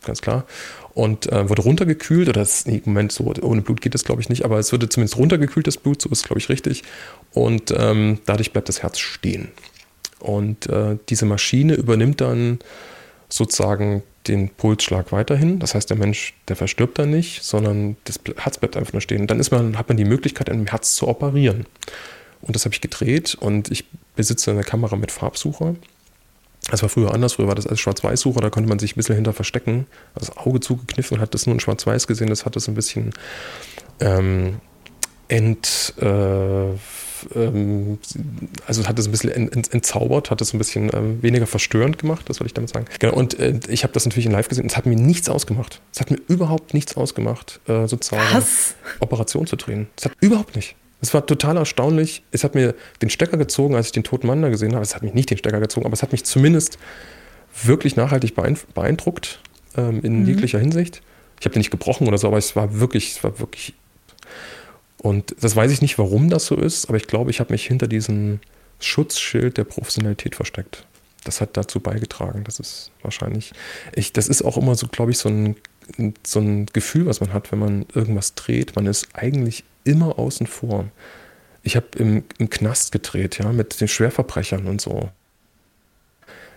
ganz klar. Und äh, wurde runtergekühlt, oder das, nee, Moment, so ohne Blut geht das glaube ich nicht, aber es wurde zumindest runtergekühlt, das Blut, so ist glaube ich richtig. Und ähm, dadurch bleibt das Herz stehen. Und äh, diese Maschine übernimmt dann sozusagen den Pulsschlag weiterhin. Das heißt, der Mensch, der verstirbt dann nicht, sondern das Herz bleibt einfach nur stehen. dann ist man, hat man die Möglichkeit, an dem Herz zu operieren. Und das habe ich gedreht und ich besitze eine Kamera mit Farbsucher. Das war früher anders, früher war das als Schwarz-Weiß-Sucher, da konnte man sich ein bisschen hinter verstecken. Das Auge zugekniffen und hat das nur in Schwarz-Weiß gesehen, das hat das ein bisschen ähm, ent, äh, ähm, also hat es ein bisschen ent, entzaubert, hat es ein bisschen ähm, weniger verstörend gemacht, das wollte ich damit sagen. Genau, und äh, ich habe das natürlich in live gesehen und es hat mir nichts ausgemacht. Es hat mir überhaupt nichts ausgemacht, äh, sozusagen Was? Operation zu drehen. Es hat überhaupt nicht. Es war total erstaunlich. Es hat mir den Stecker gezogen, als ich den toten Mann da gesehen habe. Es hat mich nicht den Stecker gezogen, aber es hat mich zumindest wirklich nachhaltig beeindruckt ähm, in mhm. jeglicher Hinsicht. Ich habe den nicht gebrochen oder so, aber es war wirklich, es war wirklich und das weiß ich nicht, warum das so ist, aber ich glaube, ich habe mich hinter diesem Schutzschild der Professionalität versteckt. Das hat dazu beigetragen. Das ist wahrscheinlich. Ich, das ist auch immer so, glaube ich, so ein, so ein Gefühl, was man hat, wenn man irgendwas dreht. Man ist eigentlich immer außen vor. Ich habe im, im Knast gedreht, ja, mit den Schwerverbrechern und so.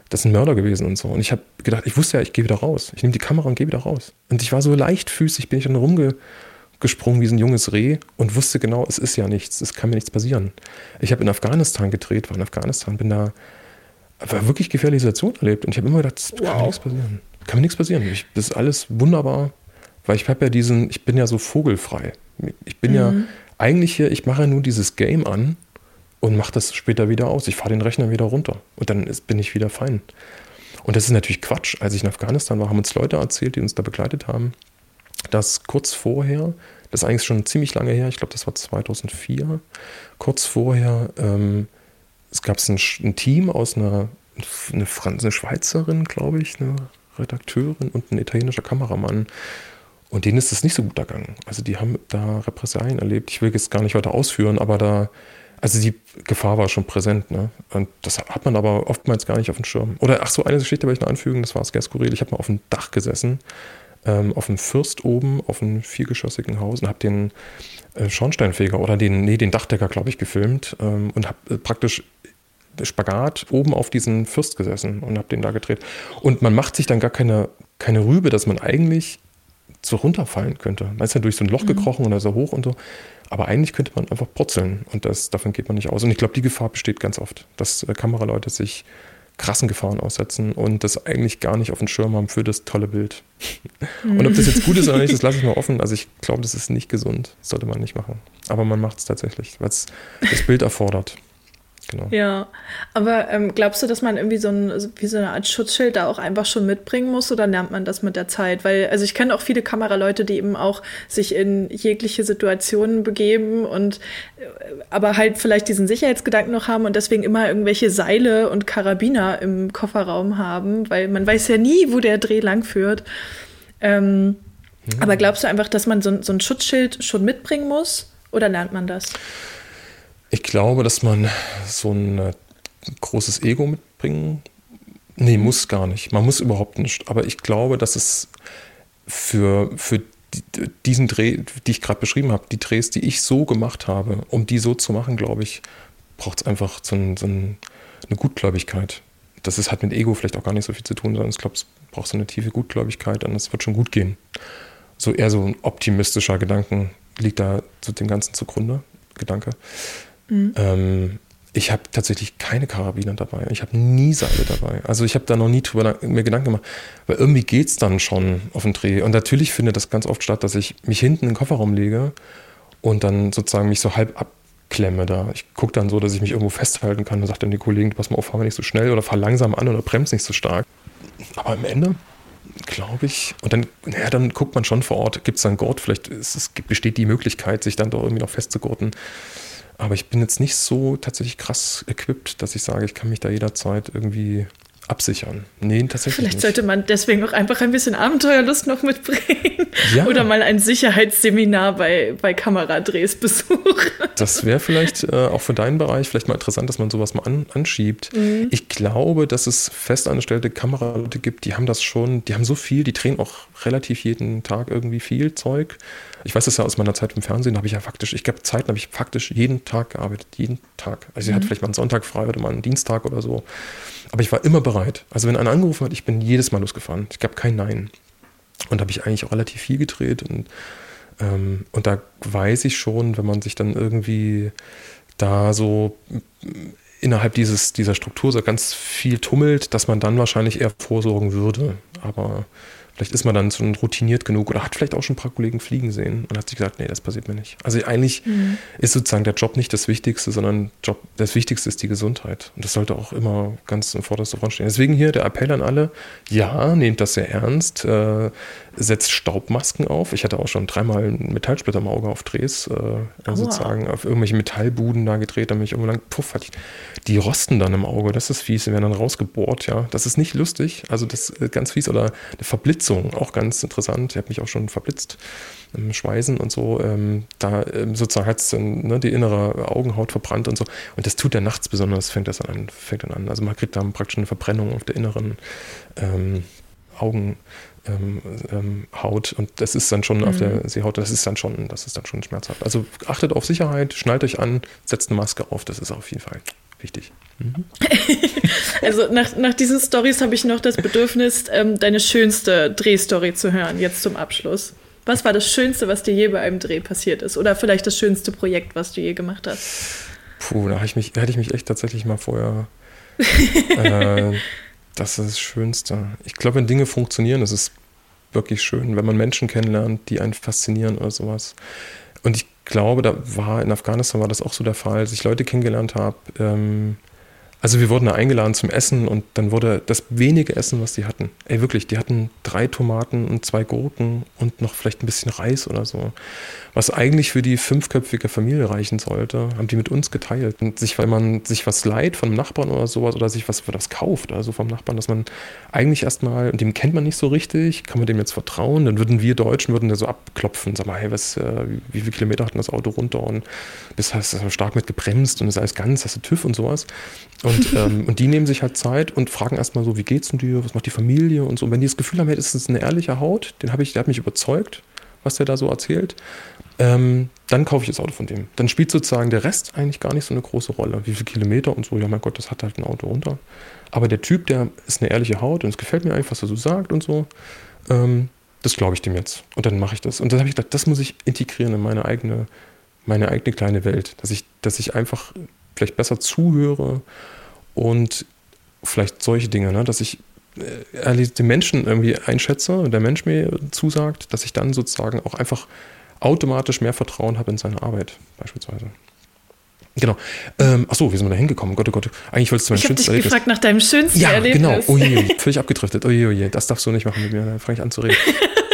Das sind Mörder gewesen und so. Und ich habe gedacht, ich wusste ja, ich gehe wieder raus. Ich nehme die Kamera und gehe wieder raus. Und ich war so leichtfüßig, bin ich dann rumge gesprungen wie ein junges Reh und wusste genau, es ist ja nichts, es kann mir nichts passieren. Ich habe in Afghanistan gedreht, war in Afghanistan, bin da, war wirklich gefährliche Situation erlebt und ich habe immer gedacht, es wow. kann mir nichts passieren. Kann mir nichts passieren. Ich, das ist alles wunderbar, weil ich habe ja diesen, ich bin ja so vogelfrei. Ich bin mhm. ja eigentlich hier, ich mache ja nur dieses Game an und mache das später wieder aus. Ich fahre den Rechner wieder runter und dann ist, bin ich wieder fein. Und das ist natürlich Quatsch. Als ich in Afghanistan war, haben uns Leute erzählt, die uns da begleitet haben, dass kurz vorher, das ist eigentlich schon ziemlich lange her, ich glaube, das war 2004, kurz vorher, ähm, es gab ein, ein, Team aus einer eine, Franz, eine Schweizerin, glaube ich, eine Redakteurin und ein italienischer Kameramann. Und denen ist es nicht so gut ergangen. Also die haben da Repressalien erlebt. Ich will jetzt gar nicht weiter ausführen, aber da, also die Gefahr war schon präsent. Ne? Und das hat man aber oftmals gar nicht auf dem Schirm. Oder ach so, eine Geschichte will ich noch anfügen, das war sehr skurril. Ich habe mal auf dem Dach gesessen ähm, auf dem Fürst oben, auf einem viergeschossigen Haus und habe den äh, Schornsteinfeger oder den, nee, den Dachdecker, glaube ich, gefilmt ähm, und habe äh, praktisch Spagat oben auf diesen Fürst gesessen und habe den da gedreht. Und man macht sich dann gar keine, keine Rübe, dass man eigentlich so runterfallen könnte. Man ist ja durch so ein Loch mhm. gekrochen oder so hoch und so. Aber eigentlich könnte man einfach purzeln und das, davon geht man nicht aus. Und ich glaube, die Gefahr besteht ganz oft, dass äh, Kameraleute sich krassen Gefahren aussetzen und das eigentlich gar nicht auf dem Schirm haben für das tolle Bild. und ob das jetzt gut ist oder nicht, das lasse ich mal offen. Also ich glaube, das ist nicht gesund. Das sollte man nicht machen. Aber man macht es tatsächlich, weil es das Bild erfordert. Genau. Ja, aber ähm, glaubst du, dass man irgendwie so, ein, wie so eine Art Schutzschild da auch einfach schon mitbringen muss oder lernt man das mit der Zeit? Weil, also ich kenne auch viele Kameraleute, die eben auch sich in jegliche Situationen begeben und äh, aber halt vielleicht diesen Sicherheitsgedanken noch haben und deswegen immer irgendwelche Seile und Karabiner im Kofferraum haben, weil man weiß ja nie, wo der Dreh lang führt. Ähm, ja. Aber glaubst du einfach, dass man so, so ein Schutzschild schon mitbringen muss oder lernt man das? Ich glaube, dass man so ein äh, großes Ego mitbringen. Nee, muss gar nicht. Man muss überhaupt nicht. Aber ich glaube, dass es für, für diesen Dreh, die ich gerade beschrieben habe, die Drehs, die ich so gemacht habe, um die so zu machen, glaube ich, braucht es einfach so, ein, so ein, eine Gutgläubigkeit. Das ist, hat mit Ego vielleicht auch gar nicht so viel zu tun, sondern ich glaube, es braucht so eine tiefe Gutgläubigkeit und es wird schon gut gehen. So eher so ein optimistischer Gedanken liegt da zu dem Ganzen zugrunde, Gedanke. Mhm. Ähm, ich habe tatsächlich keine Karabiner dabei. Ich habe nie Seile dabei. Also ich habe da noch nie drüber mir Gedanken gemacht, weil irgendwie geht es dann schon auf den Dreh. Und natürlich findet das ganz oft statt, dass ich mich hinten in den Kofferraum lege und dann sozusagen mich so halb abklemme da. Ich gucke dann so, dass ich mich irgendwo festhalten kann und sage dann die Kollegen, pass mal auf, fahr mal nicht so schnell oder fahr langsam an oder bremst nicht so stark. aber am Ende glaube ich, und dann, naja, dann guckt man schon vor Ort, gibt es einen Gurt, vielleicht ist, es besteht die Möglichkeit, sich dann doch irgendwie noch festzugurten. Aber ich bin jetzt nicht so tatsächlich krass equipped, dass ich sage, ich kann mich da jederzeit irgendwie absichern. Nee, tatsächlich. Vielleicht nicht. sollte man deswegen auch einfach ein bisschen Abenteuerlust noch mitbringen. Ja. Oder mal ein Sicherheitsseminar bei, bei Kameradrehs besuchen. Das wäre vielleicht äh, auch für deinen Bereich vielleicht mal interessant, dass man sowas mal an, anschiebt. Mhm. Ich glaube, dass es festangestellte Kameraleute gibt, die haben das schon, die haben so viel, die drehen auch relativ jeden Tag irgendwie viel Zeug. Ich weiß das ja aus meiner Zeit im Fernsehen, da habe ich ja faktisch, ich glaube, Zeiten habe ich faktisch jeden Tag gearbeitet, jeden Tag. Also sie mhm. hat vielleicht mal einen Sonntag frei oder mal einen Dienstag oder so. Aber ich war immer bereit. Also wenn einer angerufen hat, ich bin jedes Mal losgefahren. Ich gab kein Nein. Und da habe ich eigentlich auch relativ viel gedreht. Und, ähm, und da weiß ich schon, wenn man sich dann irgendwie da so innerhalb dieses, dieser Struktur so ganz viel tummelt, dass man dann wahrscheinlich eher vorsorgen würde. Aber Vielleicht ist man dann schon routiniert genug oder hat vielleicht auch schon ein paar Kollegen fliegen sehen und hat sich gesagt, nee, das passiert mir nicht. Also eigentlich mhm. ist sozusagen der Job nicht das Wichtigste, sondern Job, das Wichtigste ist die Gesundheit. Und das sollte auch immer ganz im vordersten Front stehen. Deswegen hier der Appell an alle, ja, nehmt das sehr ernst, äh, setzt Staubmasken auf. Ich hatte auch schon dreimal einen Metallsplitter im Auge auf Drehs, äh, sozusagen auf irgendwelche Metallbuden da gedreht, damit ich irgendwo lang, puff, hatte ich, die rosten dann im Auge, das ist fies, die werden dann rausgebohrt, ja. Das ist nicht lustig, also das ist ganz fies. Oder eine Verblitzung, auch ganz interessant. Ich habe mich auch schon verblitzt im Schweißen und so. Ähm, da ähm, sozusagen hat es dann ne, die innere Augenhaut verbrannt und so. Und das tut er nachts besonders, fängt das an, fängt dann an. Also man kriegt dann praktisch eine Verbrennung auf der inneren ähm, Augen ähm, ähm, Haut und das ist dann schon mhm. auf der mhm. Seehaut, das ist dann schon, das ist dann schon schmerzhaft. Also achtet auf Sicherheit, schnallt euch an, setzt eine Maske auf, das ist auf jeden Fall wichtig. Mhm. also nach, nach diesen Stories habe ich noch das Bedürfnis, ähm, deine schönste Drehstory zu hören, jetzt zum Abschluss. Was war das Schönste, was dir je bei einem Dreh passiert ist? Oder vielleicht das schönste Projekt, was du je gemacht hast? Puh, da, ich mich, da hätte ich mich echt tatsächlich mal vorher äh, das ist das Schönste. Ich glaube, wenn Dinge funktionieren, ist es wirklich schön, wenn man Menschen kennenlernt, die einen faszinieren oder sowas. Und ich glaube, da war in Afghanistan war das auch so der Fall, als ich Leute kennengelernt habe, ähm, also wir wurden da eingeladen zum Essen und dann wurde das wenige Essen, was die hatten. Ey, wirklich, die hatten drei Tomaten und zwei Gurken und noch vielleicht ein bisschen Reis oder so. Was eigentlich für die fünfköpfige Familie reichen sollte, haben die mit uns geteilt. Und sich, weil man sich was leiht einem Nachbarn oder sowas oder sich was, was kauft, also vom Nachbarn, dass man eigentlich erstmal, und dem kennt man nicht so richtig, kann man dem jetzt vertrauen, dann würden wir Deutschen würden da so abklopfen, sag mal, hey, was, äh, wie viele Kilometer hat denn das Auto runter und bist hast stark mit gebremst und ist alles ganz, hast du TÜV und sowas. Ähm, und die nehmen sich halt Zeit und fragen erstmal so, wie geht's denn dir, was macht die Familie und so. Und wenn die das Gefühl haben, hey, das ist eine ehrliche Haut, den habe ich, der hat mich überzeugt, was der da so erzählt, ähm, dann kaufe ich das Auto von dem. Dann spielt sozusagen der Rest eigentlich gar nicht so eine große Rolle. Wie viele Kilometer und so, ja mein Gott, das hat halt ein Auto runter. Aber der Typ, der ist eine ehrliche Haut und es gefällt mir einfach, was er so sagt und so. Ähm, das glaube ich dem jetzt. Und dann mache ich das. Und dann habe ich gedacht, das muss ich integrieren in meine eigene, meine eigene kleine Welt. Dass ich, dass ich einfach vielleicht besser zuhöre und vielleicht solche Dinge, ne? dass ich äh, den Menschen irgendwie einschätze und der Mensch mir zusagt, dass ich dann sozusagen auch einfach automatisch mehr Vertrauen habe in seine Arbeit, beispielsweise. Genau. Ähm, achso, wie sind wir da hingekommen? Gott, oh Gott. Eigentlich wolltest du mein ich schönstes Erlebnis. gefragt nach deinem schönsten ja, Erlebnis. Ja, genau. Oh je, völlig abgedriftet. Oh je, oh das darfst du nicht machen mit mir. Da fange ich an zu reden.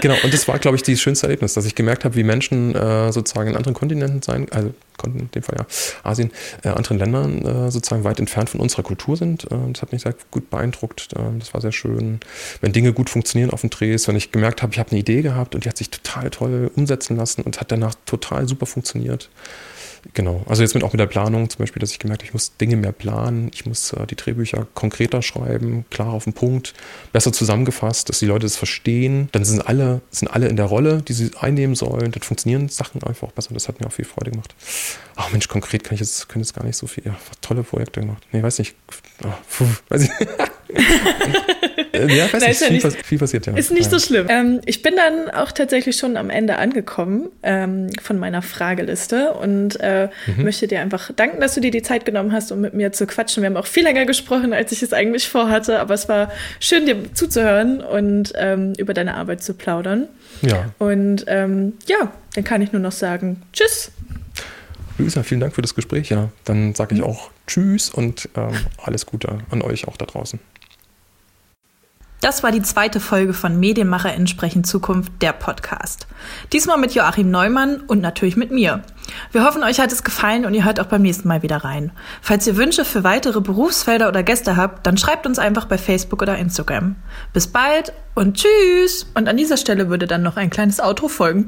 genau, und das war, glaube ich, das schönste Erlebnis, dass ich gemerkt habe, wie Menschen äh, sozusagen in anderen Kontinenten sein, also in dem Fall ja Asien, äh, anderen Ländern äh, sozusagen weit entfernt von unserer Kultur sind. Äh, das hat mich sehr gut beeindruckt. Äh, das war sehr schön. Wenn Dinge gut funktionieren auf dem Drehs, wenn ich gemerkt habe, ich habe eine Idee gehabt und die hat sich total toll umsetzen lassen und hat danach total super funktioniert. Genau, also jetzt mit auch mit der Planung zum Beispiel, dass ich gemerkt habe, ich muss Dinge mehr planen, ich muss äh, die Drehbücher konkreter schreiben, klar auf den Punkt, besser zusammengefasst, dass die Leute das verstehen. Dann sind alle, sind alle in der Rolle, die sie einnehmen sollen. Dann funktionieren Sachen einfach besser. Das hat mir auch viel Freude gemacht. Ach Mensch, konkret kann ich jetzt, kann jetzt gar nicht so viel. Ja, tolle Projekte gemacht. Nee, weiß nicht. Oh, puh, weiß ich. ja, weiß Nein, nicht, viel, nicht, viel, passiert, ja. Ist nicht so schlimm. Ähm, ich bin dann auch tatsächlich schon am Ende angekommen ähm, von meiner Frageliste und äh, mhm. möchte dir einfach danken, dass du dir die Zeit genommen hast, um mit mir zu quatschen. Wir haben auch viel länger gesprochen, als ich es eigentlich vorhatte, aber es war schön, dir zuzuhören und ähm, über deine Arbeit zu plaudern. Ja. Und ähm, ja, dann kann ich nur noch sagen, tschüss. Luisa, vielen Dank für das Gespräch. Ja, dann sage ich mhm. auch Tschüss und ähm, alles Gute an euch auch da draußen. Das war die zweite Folge von MedienmacherInnen sprechen Zukunft, der Podcast. Diesmal mit Joachim Neumann und natürlich mit mir. Wir hoffen, euch hat es gefallen und ihr hört auch beim nächsten Mal wieder rein. Falls ihr Wünsche für weitere Berufsfelder oder Gäste habt, dann schreibt uns einfach bei Facebook oder Instagram. Bis bald und tschüss! Und an dieser Stelle würde dann noch ein kleines Outro folgen.